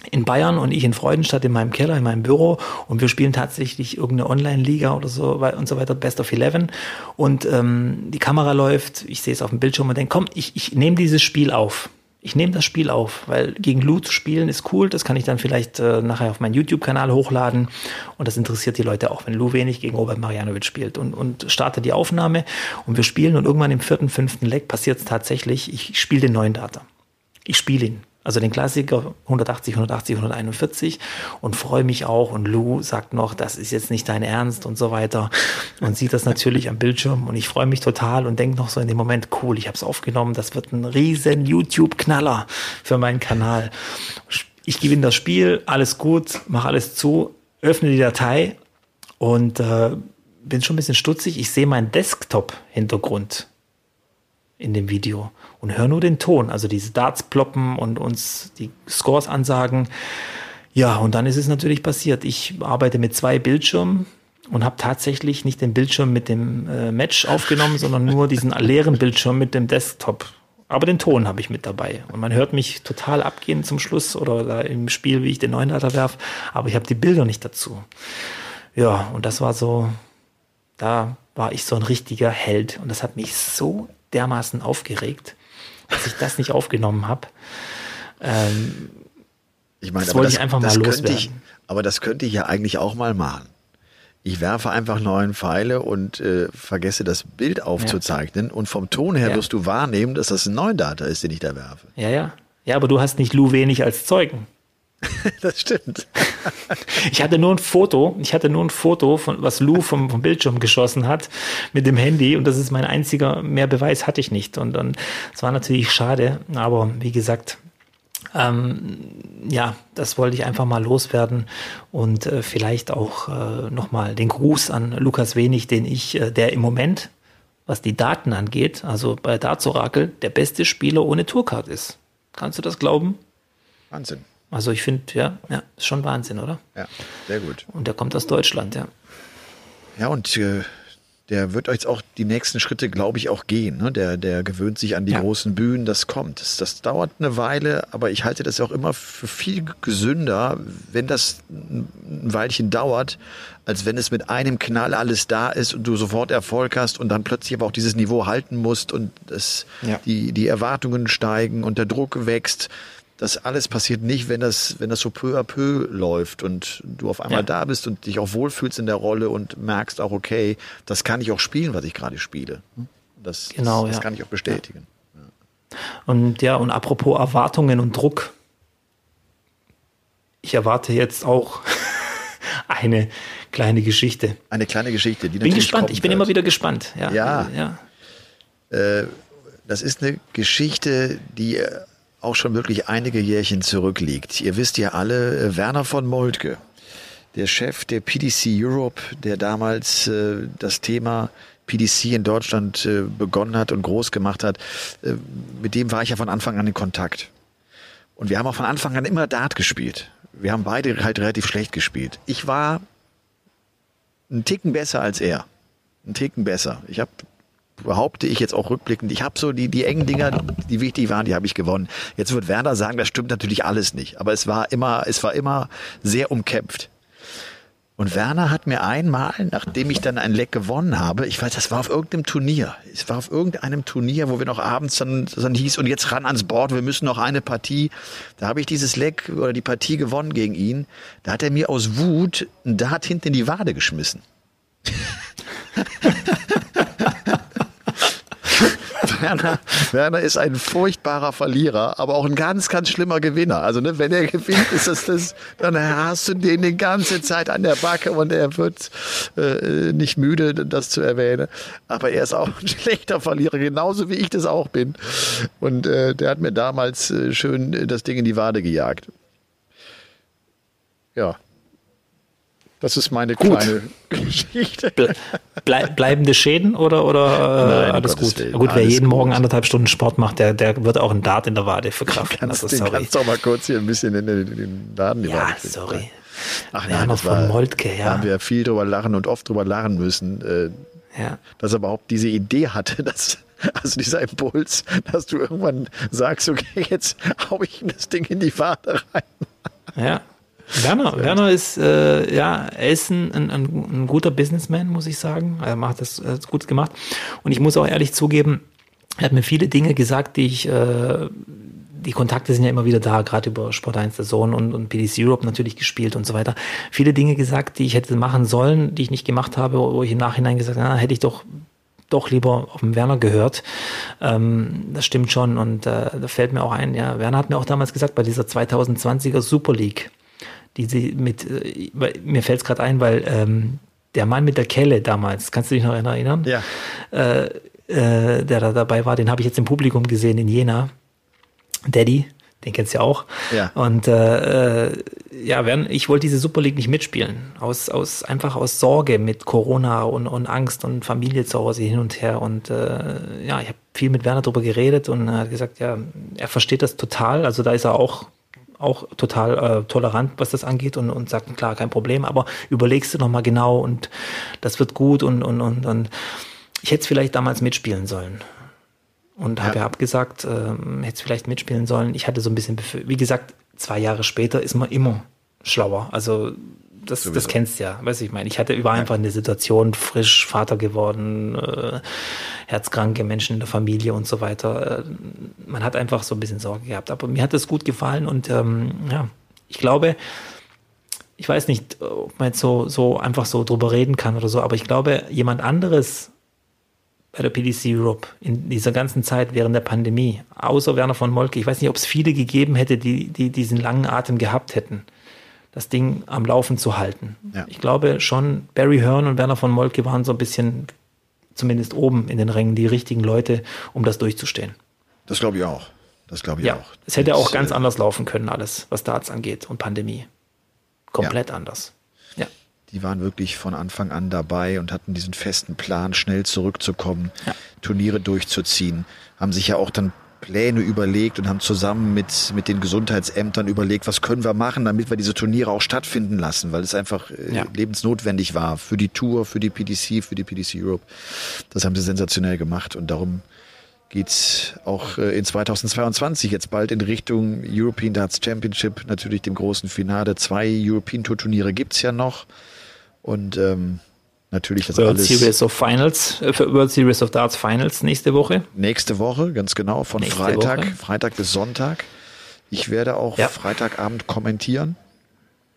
in Bayern und ich in Freudenstadt in meinem Keller, in meinem Büro. Und wir spielen tatsächlich irgendeine Online-Liga oder so und so weiter, Best of Eleven. Und ähm, die Kamera läuft, ich sehe es auf dem Bildschirm und denke, komm, ich, ich nehme dieses Spiel auf. Ich nehme das Spiel auf, weil gegen Lou zu spielen ist cool, das kann ich dann vielleicht äh, nachher auf meinen YouTube-Kanal hochladen. Und das interessiert die Leute auch, wenn Lou wenig gegen Robert Marianovic spielt und, und starte die Aufnahme. Und wir spielen und irgendwann im vierten, fünften Leck passiert es tatsächlich, ich spiele den neuen Data. Ich spiele ihn also den Klassiker 180, 180, 141 und freue mich auch. Und Lou sagt noch, das ist jetzt nicht dein Ernst und so weiter. Und sieht das natürlich am Bildschirm und ich freue mich total und denke noch so in dem Moment, cool, ich habe es aufgenommen, das wird ein riesen YouTube-Knaller für meinen Kanal. Ich gewinne das Spiel, alles gut, mache alles zu, öffne die Datei und äh, bin schon ein bisschen stutzig. Ich sehe meinen Desktop-Hintergrund in dem Video und höre nur den Ton, also diese Darts ploppen und uns die Scores ansagen. Ja, und dann ist es natürlich passiert. Ich arbeite mit zwei Bildschirmen und habe tatsächlich nicht den Bildschirm mit dem äh, Match aufgenommen, sondern nur diesen leeren Bildschirm mit dem Desktop. Aber den Ton habe ich mit dabei. Und man hört mich total abgehen zum Schluss oder im Spiel, wie ich den neuen Leiter werf. Aber ich habe die Bilder nicht dazu. Ja, und das war so, da war ich so ein richtiger Held. Und das hat mich so dermaßen aufgeregt, dass ich das nicht aufgenommen habe. Ähm, ich meine, das wollte das, ich einfach mal könnte ich, loswerden. aber das könnte ich ja eigentlich auch mal machen. Ich werfe einfach neun Pfeile und äh, vergesse das Bild aufzuzeichnen und vom Ton her Ja. wirst du wahrnehmen, dass das ein neuen Data ist, den ich da werfe. Ja, ja. Ja, aber du hast nicht Lou wenig als Zeugen. Das stimmt. Ich hatte nur ein Foto, ich hatte nur ein Foto von was Lou vom, vom Bildschirm geschossen hat mit dem Handy und das ist mein einziger, mehr Beweis hatte ich nicht. Und dann, es war natürlich schade, aber wie gesagt, ähm, ja, das wollte ich einfach mal loswerden und äh, vielleicht auch äh, nochmal den Gruß an Lukas Wenig, den ich, äh, der im Moment, was die Daten angeht, also bei Darts Oracle, der beste Spieler ohne Tourcard ist. Kannst du das glauben? Wahnsinn. Also ich finde, ja, ja, ist schon Wahnsinn, oder? Ja, sehr gut. Und der kommt aus Deutschland, ja. Ja, und äh, der wird jetzt auch die nächsten Schritte, glaube ich, auch gehen. Ne? Der, der gewöhnt sich an die Ja. großen Bühnen, das kommt. Das, das dauert eine Weile, aber ich halte das auch immer für viel gesünder, wenn das ein ein Weilchen dauert, als wenn es mit einem Knall alles da ist und du sofort Erfolg hast und dann plötzlich aber auch dieses Niveau halten musst und das, Ja. die, die Erwartungen steigen und der Druck wächst. Das alles passiert nicht, wenn das, wenn das so peu à peu läuft und du auf einmal Ja. da bist und dich auch wohlfühlst in der Rolle und merkst auch, okay, das kann ich auch spielen, was ich gerade spiele. Das, Genau, das, das ja. kann ich auch bestätigen. Und ja, und apropos Erwartungen und Druck. Ich erwarte jetzt auch eine kleine Geschichte. Eine kleine Geschichte, die Bin gespannt, ich bin immer wieder gespannt. Ja, Ja. ja. Das ist eine Geschichte, die äh, auch schon wirklich einige Jährchen zurückliegt. Ihr wisst ja alle, äh, Werner von Moltke, der Chef der PDC Europe, der damals äh, das Thema PDC in Deutschland äh, begonnen hat und groß gemacht hat, äh, mit dem war ich ja von Anfang an in Kontakt. Und wir haben auch von Anfang an immer Dart gespielt. Wir haben beide halt relativ schlecht gespielt. Ich war einen Ticken besser als er. Einen Ticken besser. Ich habe behaupte ich jetzt auch rückblickend, ich habe so die, die engen Dinger, die wichtig waren, die habe ich gewonnen. Jetzt wird Werner sagen, das stimmt natürlich alles nicht, aber es war immer, es war immer sehr umkämpft. Und Werner hat mir einmal, nachdem ich dann ein Leck gewonnen habe, ich weiß, das war auf irgendeinem Turnier. Es war auf irgendeinem Turnier, wo wir noch abends dann, dann hieß, und jetzt ran ans Board, wir müssen noch eine Partie. Da habe ich dieses Leck oder die Partie gewonnen gegen ihn. Da hat er mir aus Wut ein Dart hinten in die Wade geschmissen. Werner, Werner ist ein furchtbarer Verlierer, aber auch ein ganz, ganz schlimmer Gewinner. Also ne, wenn er gewinnt, ist das das, dann hast du den die ganze Zeit an der Backe und er wird äh, nicht müde, das zu erwähnen. Aber er ist auch ein schlechter Verlierer, genauso wie ich das auch bin. Und äh, der hat mir damals äh, schön das Ding in die Wade gejagt. Ja. Das ist meine kleine Geschichte. Ble blei bleibende Schäden oder, oder äh, Nein, alles Gottes gut? Willen, gut, wer alles jeden Morgen gut. anderthalb Stunden Sport macht, der, der wird auch einen Dart in der Wade verkraften. Kannst, Also, sorry. kannst du auch mal kurz hier ein bisschen in den, in den Laden die Ja, Wade kriegen. sorry. Ach Werner nein, das von war, Moltke, Da ja. haben wir viel drüber lachen und oft drüber lachen müssen, äh, Ja. dass er überhaupt diese Idee hatte, dass, also dieser Impuls, dass du irgendwann sagst, okay, jetzt hau ich das Ding in die Wade rein. Ja. Werner, Werner ist, äh, ja, er ist ein, ein, ein, guter Businessman, muss ich sagen. Er macht das äh, gut gemacht. Und ich muss auch ehrlich zugeben, er hat mir viele Dinge gesagt, die ich, äh, die Kontakte sind ja immer wieder da, gerade über Sport 1 der Zone und, und PDC Europe natürlich gespielt und so weiter. Viele Dinge gesagt, die ich hätte machen sollen, die ich nicht gemacht habe, wo ich im Nachhinein gesagt habe, na, hätte ich doch doch lieber auf den Werner gehört. Ähm, das stimmt schon. Und äh, da fällt mir auch ein, ja, Werner hat mir auch damals gesagt, bei dieser 2020er Super League, die sie mit, äh, mir fällt es gerade ein, weil ähm, der Mann mit der Kelle damals, kannst du dich noch erinnern? Ja. Äh, äh, der da dabei war, den habe ich jetzt im Publikum gesehen in Jena. Daddy, den kennst du ja auch. Ja. Und äh, äh, ja, werden, ich wollte diese Super League nicht mitspielen. Aus, aus, einfach aus Sorge mit Corona und, und Angst und Familie zu Hause hin und her. Und äh, ja, ich habe viel mit Werner darüber geredet und er hat gesagt, ja, er versteht das total. Also da ist er auch auch total äh, tolerant, was das angeht und, und sagt, klar, kein Problem, aber überlegst du nochmal genau und das wird gut und, und, und, und ich hätte es vielleicht damals mitspielen sollen. Und ja. habe ja abgesagt, ähm, hätte es vielleicht mitspielen sollen. Ich hatte so ein bisschen, wie gesagt, zwei Jahre später ist man immer schlauer. Also das, das kennst du ja, weißt du, ich meine, ich hatte über einfach eine Situation, frisch Vater geworden, äh, herzkranke Menschen in der Familie und so weiter. Äh, man hat einfach so ein bisschen Sorge gehabt. Aber mir hat das gut gefallen und ähm, ja, ich glaube, ich weiß nicht, ob man jetzt so, so einfach so drüber reden kann oder so, aber ich glaube, jemand anderes bei der PDC Europe in dieser ganzen Zeit während der Pandemie, außer Werner von Molke, ich weiß nicht, ob es viele gegeben hätte, die, die diesen langen Atem gehabt hätten das Ding am Laufen zu halten. Ja. Ich glaube schon, Barry Hearn und Werner von Moltke waren so ein bisschen, zumindest oben in den Rängen, die richtigen Leute, um das durchzustehen. Das glaube ich auch. Das glaube ich ja, auch. Es hätte auch ganz äh, anders laufen können, alles, was Darts angeht und Pandemie. Komplett ja. anders. Ja. Die waren wirklich von Anfang an dabei und hatten diesen festen Plan, schnell zurückzukommen, ja. Turniere durchzuziehen. Haben sich ja auch dann Pläne überlegt und haben zusammen mit, mit den Gesundheitsämtern überlegt, was können wir machen, damit wir diese Turniere auch stattfinden lassen, weil es einfach äh, ja. lebensnotwendig war für die Tour, für die PDC, für die PDC Europe. Das haben sie sensationell gemacht und darum geht's auch äh, in 2022 jetzt bald in Richtung European Darts Championship, natürlich dem großen Finale. Zwei European Tour Turniere gibt's ja noch und ähm, natürlich das World alles. Series of Finals, äh, World Series of Darts Finals nächste Woche. Nächste Woche, ganz genau, von nächste Freitag, Woche. Freitag bis Sonntag. Ich werde auch ja. Freitagabend kommentieren.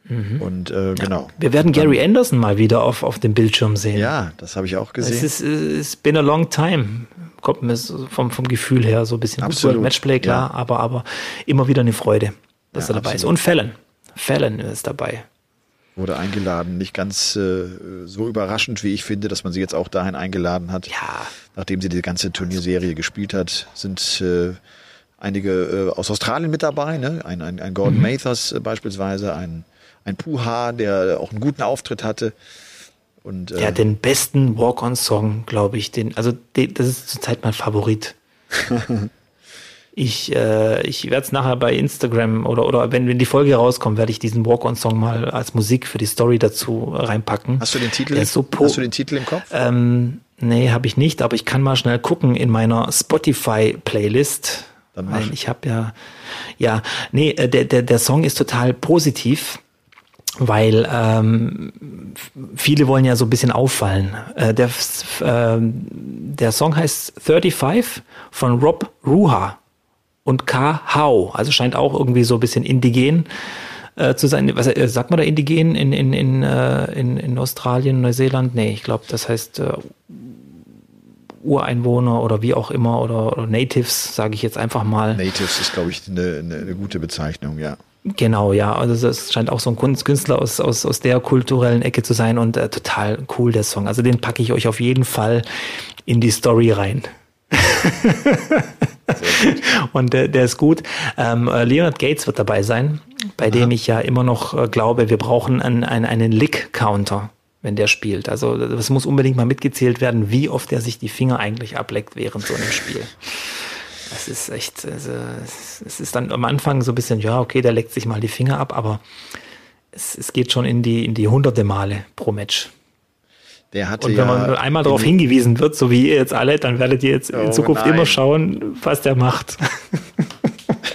Mhm. Und äh, genau. Wir werden Gary Anderson mal wieder auf, auf dem Bildschirm sehen. Ja, das habe ich auch gesehen. Es ist it's been a long time. Kommt mir vom, vom Gefühl her so ein bisschen Absolut. Matchplay, klar, ja. aber, aber immer wieder eine Freude, dass ja, er dabei absolut. ist. Und Fallon. Fallon ist dabei wurde eingeladen. Nicht ganz äh, so überraschend, wie ich finde, dass man sie jetzt auch dahin eingeladen hat. Ja. Nachdem sie die ganze Turnierserie gespielt hat, sind äh, einige äh, aus Australien mit dabei. Ne? Ein, ein, ein Gordon mhm. Mathers äh, beispielsweise, ein, ein Puha, der auch einen guten Auftritt hatte. Und, äh, ja, den besten Walk-on-Song, glaube ich. Den, also den, das ist zurzeit mein Favorit. Ich, äh, ich werde es nachher bei Instagram oder, oder wenn, wenn die Folge rauskommt, werde ich diesen Walk-on-Song mal als Musik für die Story dazu reinpacken. Hast du den Titel, so hast du den Titel im Kopf? Ähm, nee, habe ich nicht, aber ich kann mal schnell gucken in meiner Spotify-Playlist. Dann mach. Ich habe ja, ja, nee, äh, der, der, der Song ist total positiv weil ähm, viele wollen ja so ein bisschen auffallen. Äh, der, äh, der Song heißt 35 von Rob Ruha und K. Hau. Also scheint auch irgendwie so ein bisschen indigen äh, zu sein. Was äh, sagt man da indigen in, in, in, äh, in, in Australien, Neuseeland? Nee, ich glaube, das heißt äh, Ureinwohner oder wie auch immer oder, oder Natives, sage ich jetzt einfach mal. Natives ist, glaube ich, eine, eine, eine gute Bezeichnung, ja. Genau, ja. Also es scheint auch so ein Künstler aus, aus, aus der kulturellen Ecke zu sein und äh, total cool, der Song. Also den packe ich euch auf jeden Fall in die Story rein. und der, der ist gut. Ähm, äh, Leonard Gates wird dabei sein, bei dem ich ja immer noch äh, glaube, wir brauchen einen, einen, einen Lick-Counter, wenn der spielt. Also es muss unbedingt mal mitgezählt werden, wie oft er sich die Finger eigentlich ableckt während so einem Spiel. Das ist echt, also, es ist dann am Anfang so ein bisschen, ja, okay, der leckt sich mal die Finger ab, aber es, es geht schon in die, in die hunderte Male pro Match. Der hatte und wenn man ja einmal darauf hingewiesen wird, so wie ihr jetzt alle, dann werdet ihr jetzt oh, in Zukunft nein. immer schauen, was der macht.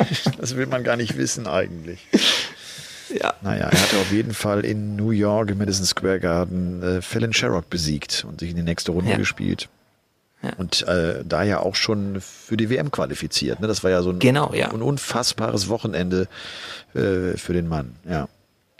das will man gar nicht wissen eigentlich. Ja. Naja, er hatte auf jeden Fall in New York im Madison Square Garden äh, Fallon Sherrock besiegt und sich in die nächste Runde ja. gespielt. Ja. Und äh, da ja auch schon für die WM qualifiziert. Ne? Das war ja so ein, genau, ja. ein unfassbares Wochenende äh, für den Mann. Ja.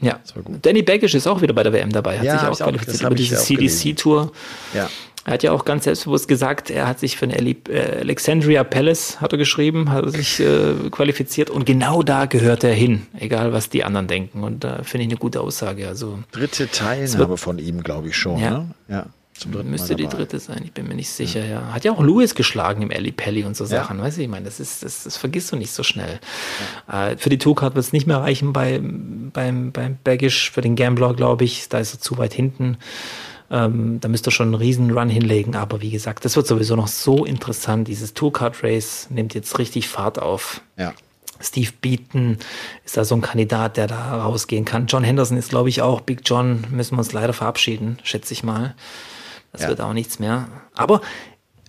Ja, Danny Baggish ist auch wieder bei der WM dabei, hat ja, sich auch qualifiziert über diese CDC-Tour. Ja. Er hat ja auch ganz selbstbewusst gesagt, er hat sich für den äh, Alexandria Palace, hat er geschrieben, hat er sich äh, qualifiziert und genau da gehört er hin, egal was die anderen denken. Und da äh, finde ich eine gute Aussage. Also, Dritte Teilnahme von ihm, glaube ich schon. Ja. Ne? ja. Zum dritten Müsste die dritte sein, ich bin mir nicht sicher, ja. ja. Hat ja auch Lewis geschlagen im Ali Pelli und so Sachen, ja. weißt du, ich meine, das ist, das, das vergisst du nicht so schnell. Ja. Äh, für die Tourcard wird es nicht mehr reichen bei, beim, beim Baggish, für den Gambler, glaube ich, da ist er zu weit hinten. Ähm, da müsst ihr schon einen riesen Run hinlegen, aber wie gesagt, das wird sowieso noch so interessant. Dieses Tourcard Race nimmt jetzt richtig Fahrt auf. Ja. Steve Beaton ist da so ein Kandidat, der da rausgehen kann. John Henderson ist, glaube ich, auch. Big John müssen wir uns leider verabschieden, schätze ich mal. Das ja. wird auch nichts mehr. Aber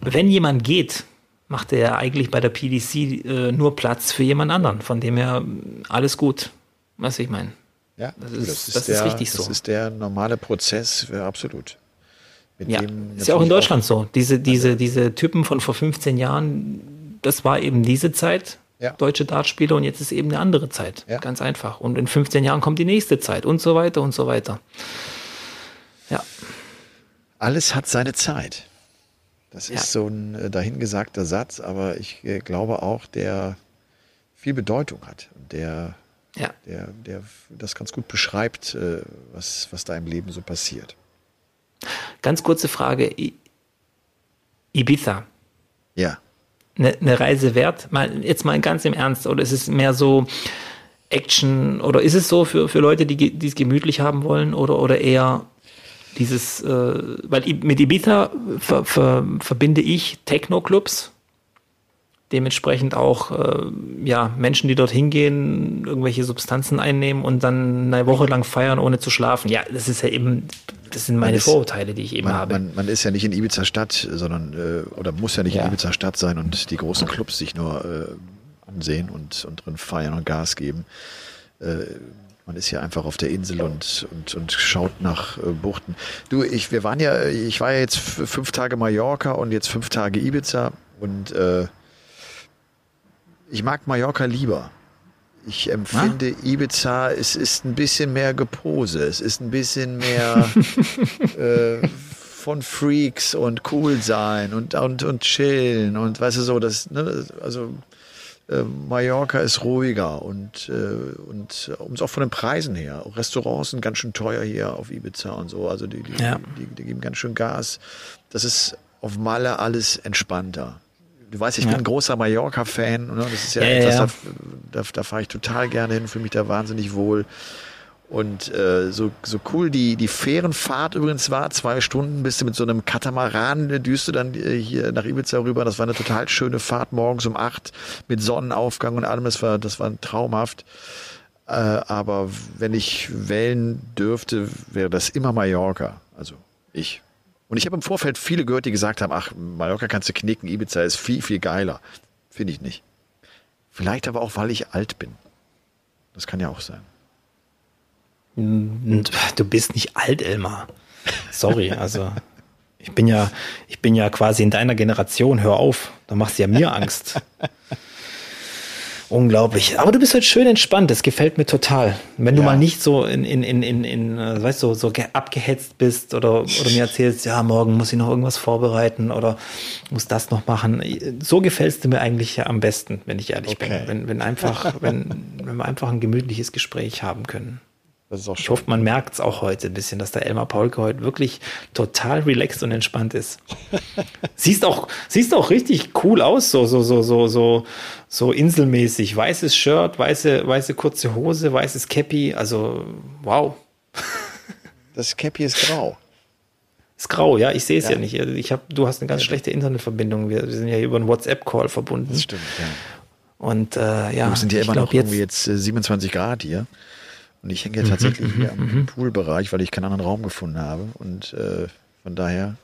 wenn jemand geht, macht er eigentlich bei der PDC äh, nur Platz für jemand anderen. Von dem her alles gut. Was ich meine. Ja, das ist, das ist, das der, ist richtig so. Das ist der normale Prozess, ja, absolut. Mit ja, ist ja auch in Deutschland auch so. Diese, diese, also, diese Typen von vor 15 Jahren, das war eben diese Zeit, ja. deutsche Dartspieler, und jetzt ist eben eine andere Zeit. Ja. Ganz einfach. Und in 15 Jahren kommt die nächste Zeit und so weiter und so weiter. Ja. Alles hat seine Zeit. Das ja. ist so ein äh, dahingesagter Satz, aber ich äh, glaube auch, der viel Bedeutung hat und der, ja. der, der das ganz gut beschreibt, äh, was, was da im Leben so passiert. Ganz kurze Frage. Ibiza. Ja. Eine, eine Reise wert? Mal, jetzt mal ganz im Ernst. Oder ist es mehr so Action? Oder ist es so für, für Leute, die, die es gemütlich haben wollen? Oder, oder eher dieses, äh, weil mit Ibiza ver, ver, verbinde ich Techno-Clubs, dementsprechend auch äh, ja, Menschen, die dort hingehen, irgendwelche Substanzen einnehmen und dann eine Woche lang feiern, ohne zu schlafen. Ja, das ist ja eben, das sind meine ist, Vorurteile, die ich eben man, habe. Man, man, ist ja nicht in Ibiza Stadt, sondern äh, oder muss ja nicht ja. in Ibiza Stadt sein und die großen Clubs sich nur äh, ansehen und, und drin feiern und Gas geben. Äh, man ist ja einfach auf der Insel und, und, und schaut nach äh, Buchten. Du, ich, wir waren ja, ich war ja jetzt fünf Tage Mallorca und jetzt fünf Tage Ibiza und äh, ich mag Mallorca lieber. Ich empfinde ah? Ibiza, es ist ein bisschen mehr Gepose, es ist ein bisschen mehr äh, von Freaks und cool sein und, und, und chillen und weißt du so, das, ne, also äh, Mallorca ist ruhiger und, äh, und um es auch von den Preisen her. Restaurants sind ganz schön teuer hier auf Ibiza und so. Also die, die, ja. die, die geben ganz schön Gas. Das ist auf Malle alles entspannter. Du weißt, ich ja. bin ein großer Mallorca-Fan. Ne? Das ist ja, ja etwas, da, da, da fahre ich total gerne hin, fühle mich da wahnsinnig wohl. Und äh, so, so cool die, die Fährenfahrt übrigens war, zwei Stunden bist du mit so einem Katamaran, düst du dann äh, hier nach Ibiza rüber. Das war eine total schöne Fahrt morgens um acht mit Sonnenaufgang und allem. Das war, das war traumhaft. Äh, aber wenn ich wählen dürfte, wäre das immer Mallorca. Also ich. Und ich habe im Vorfeld viele gehört, die gesagt haben, ach, Mallorca kannst du knicken, Ibiza ist viel, viel geiler. Finde ich nicht. Vielleicht aber auch, weil ich alt bin. Das kann ja auch sein. Du bist nicht alt, Elmar. Sorry, also ich bin ja, ich bin ja quasi in deiner Generation. Hör auf, da machst du ja mir Angst. Unglaublich. Aber du bist halt schön entspannt. Das gefällt mir total. Wenn du ja. mal nicht so in, in, in, in, in äh, weißt du, so, so abgehetzt bist oder, oder mir erzählst, ja, morgen muss ich noch irgendwas vorbereiten oder muss das noch machen. So gefällst du mir eigentlich am besten, wenn ich ehrlich okay. bin. Wenn, wenn einfach, wenn, wenn wir einfach ein gemütliches Gespräch haben können ich hoffe, man merkt es auch heute ein bisschen, dass der Elmar Paulke heute wirklich total relaxed und entspannt ist. siehst auch, siehst auch richtig cool aus, so, so, so, so, so, so inselmäßig. Weißes Shirt, weiße, weiße kurze Hose, weißes Cappy. Also, wow. das Cappy ist grau. Ist grau, ja, ich sehe es ja. ja. nicht. Ich hab, du hast eine ganz ja. schlechte Internetverbindung. Wir, wir, sind ja über einen WhatsApp-Call verbunden. Das stimmt, ja. Und äh, ja, wir sind ja immer noch irgendwie jetzt 27 Grad hier. Und ich hänge ja mhm, tatsächlich hier mhm, am mhm. Poolbereich, weil ich keinen anderen Raum gefunden habe. Und äh, von daher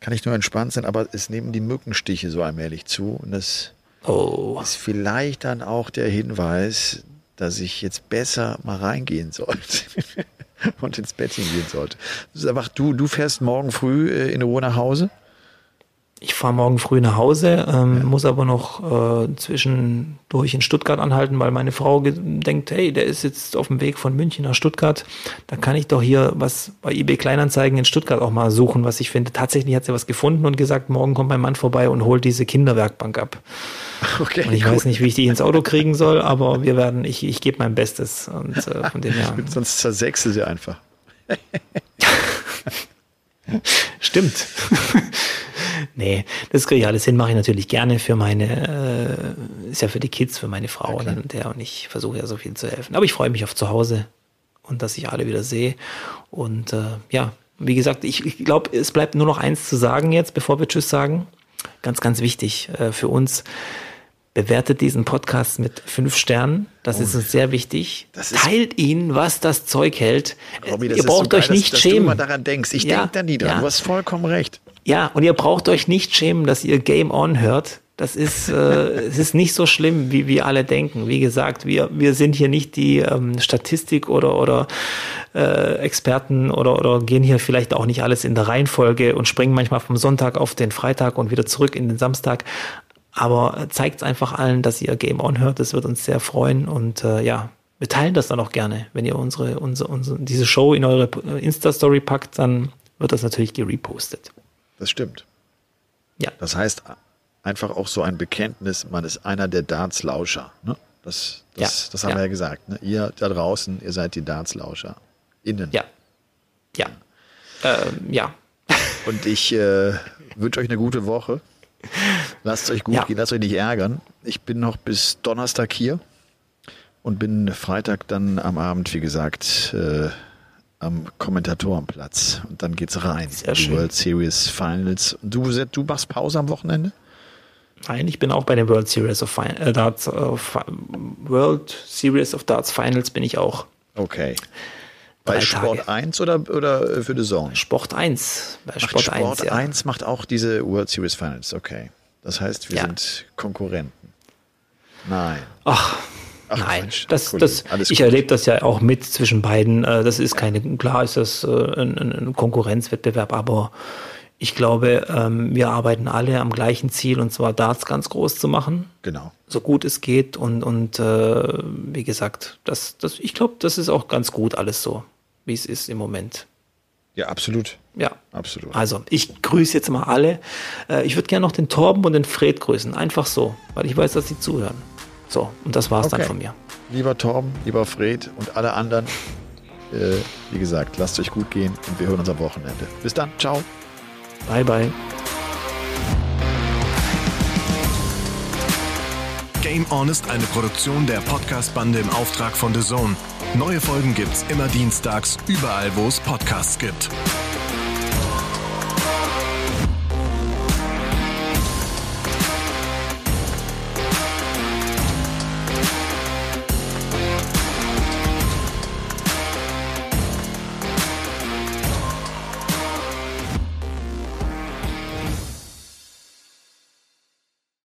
kann ich nur entspannt sein, aber es nehmen die Mückenstiche so allmählich zu. Und das oh. ist vielleicht dann auch der Hinweis, dass ich jetzt besser mal reingehen sollte. und ins Bettchen gehen sollte. Das ist einfach, du, du fährst morgen früh äh, in Ruhe nach Hause? Ich fahre morgen früh nach Hause, ähm, ja. muss aber noch äh, zwischendurch in Stuttgart anhalten, weil meine Frau denkt, hey, der ist jetzt auf dem Weg von München nach Stuttgart. Da kann ich doch hier was bei eBay Kleinanzeigen in Stuttgart auch mal suchen, was ich finde. Tatsächlich hat sie was gefunden und gesagt, morgen kommt mein Mann vorbei und holt diese Kinderwerkbank ab. Okay, und ich cool. weiß nicht, wie ich die ins Auto kriegen soll, aber wir werden, ich, ich gebe mein Bestes. Und äh, von dem her. Sonst zersächse sie einfach. Stimmt. Nee, das kriege ich alles hin, mache ich natürlich gerne für meine, äh, ist ja für die Kids, für meine Frau okay. und der und ich versuche ja so viel zu helfen. Aber ich freue mich auf zu Hause und dass ich alle wieder sehe. Und äh, ja, wie gesagt, ich, ich glaube, es bleibt nur noch eins zu sagen jetzt, bevor wir Tschüss sagen. Ganz, ganz wichtig äh, für uns. bewertet diesen Podcast mit fünf Sternen. Das ist uns sehr wichtig. Teilt ihn, was das Zeug hält. Robby, das ihr so braucht geil, euch dass- nicht dass schämen. du immer daran denkst. Ich Ja, denk da nie dran. ja. Du hast vollkommen recht. Ja, und ihr braucht euch nicht schämen, dass ihr Game On hört. Das ist, äh, es ist nicht so schlimm, wie wir alle denken. Wie gesagt, wir, wir sind hier nicht die ähm, Statistik oder, oder äh, Experten oder, oder gehen hier vielleicht auch nicht alles in der Reihenfolge und springen manchmal vom Sonntag auf den Freitag und wieder zurück in den Samstag. Aber zeigt einfach allen, dass ihr Game On hört. Das wird uns sehr freuen. Und äh, ja, wir teilen das dann auch gerne. Wenn ihr unsere, unsere, unsere, diese Show in eure Insta-Story packt, dann wird das natürlich gerepostet. Das stimmt. Ja. Das heißt einfach auch so ein Bekenntnis, man ist einer der Darts-Lauscher. Ne? Das, das, Ja, das haben ja. wir ja gesagt. Ne? Ihr da draußen, ihr seid die Darts-Lauscher. Innen. Ja. Ja. Ähm, ja. Und ich äh, wünsche euch eine gute Woche. Lasst euch gut Ja. gehen, lasst euch nicht ärgern. Ich bin noch bis Donnerstag hier und bin Freitag dann am Abend, wie gesagt, äh, am Kommentatorenplatz. Und dann geht's rein. Sehr die schön. World Series Finals. Du, du machst Pause am Wochenende? Nein, ich bin auch bei den World Series of Fin äh, Darts, äh, World Series of Darts Finals bin ich auch. Okay. Bei Sport Tage. 1 oder, oder für The Zone? Sport 1. Bei Macht Sport, Sport 1, ja. 1 macht auch diese World Series Finals. Okay. Das heißt, wir Ja. sind Konkurrenten. Nein. Ach, Ach, nein. Quatsch. Das, Kollege, das, alles ich erlebe das ja auch mit zwischen beiden. Äh, Das ist keine, klar ist das äh, ein, ein Konkurrenzwettbewerb, aber ich glaube, ähm, wir arbeiten alle am gleichen Ziel und zwar Darts ganz groß zu machen. Genau. so gut es geht und, und äh, wie gesagt, das, das, ich glaube, das ist auch ganz gut alles so, wie es ist im Moment. Ja, absolut. Ja. Absolut. Also, ich grüße jetzt mal alle. Ich würde gerne noch den Torben und den Fred grüßen. Einfach so, weil ich weiß, dass sie zuhören. So, und das war's dann Okay. von mir. Lieber Torben, lieber Fred und alle anderen, äh, wie gesagt, lasst euch gut gehen und wir hören uns am Wochenende. Bis dann. Ciao. Bye, bye. Game On ist eine Produktion der Podcast-Bande im Auftrag von The Zone. Neue Folgen gibt's immer dienstags, überall, wo es Podcasts gibt.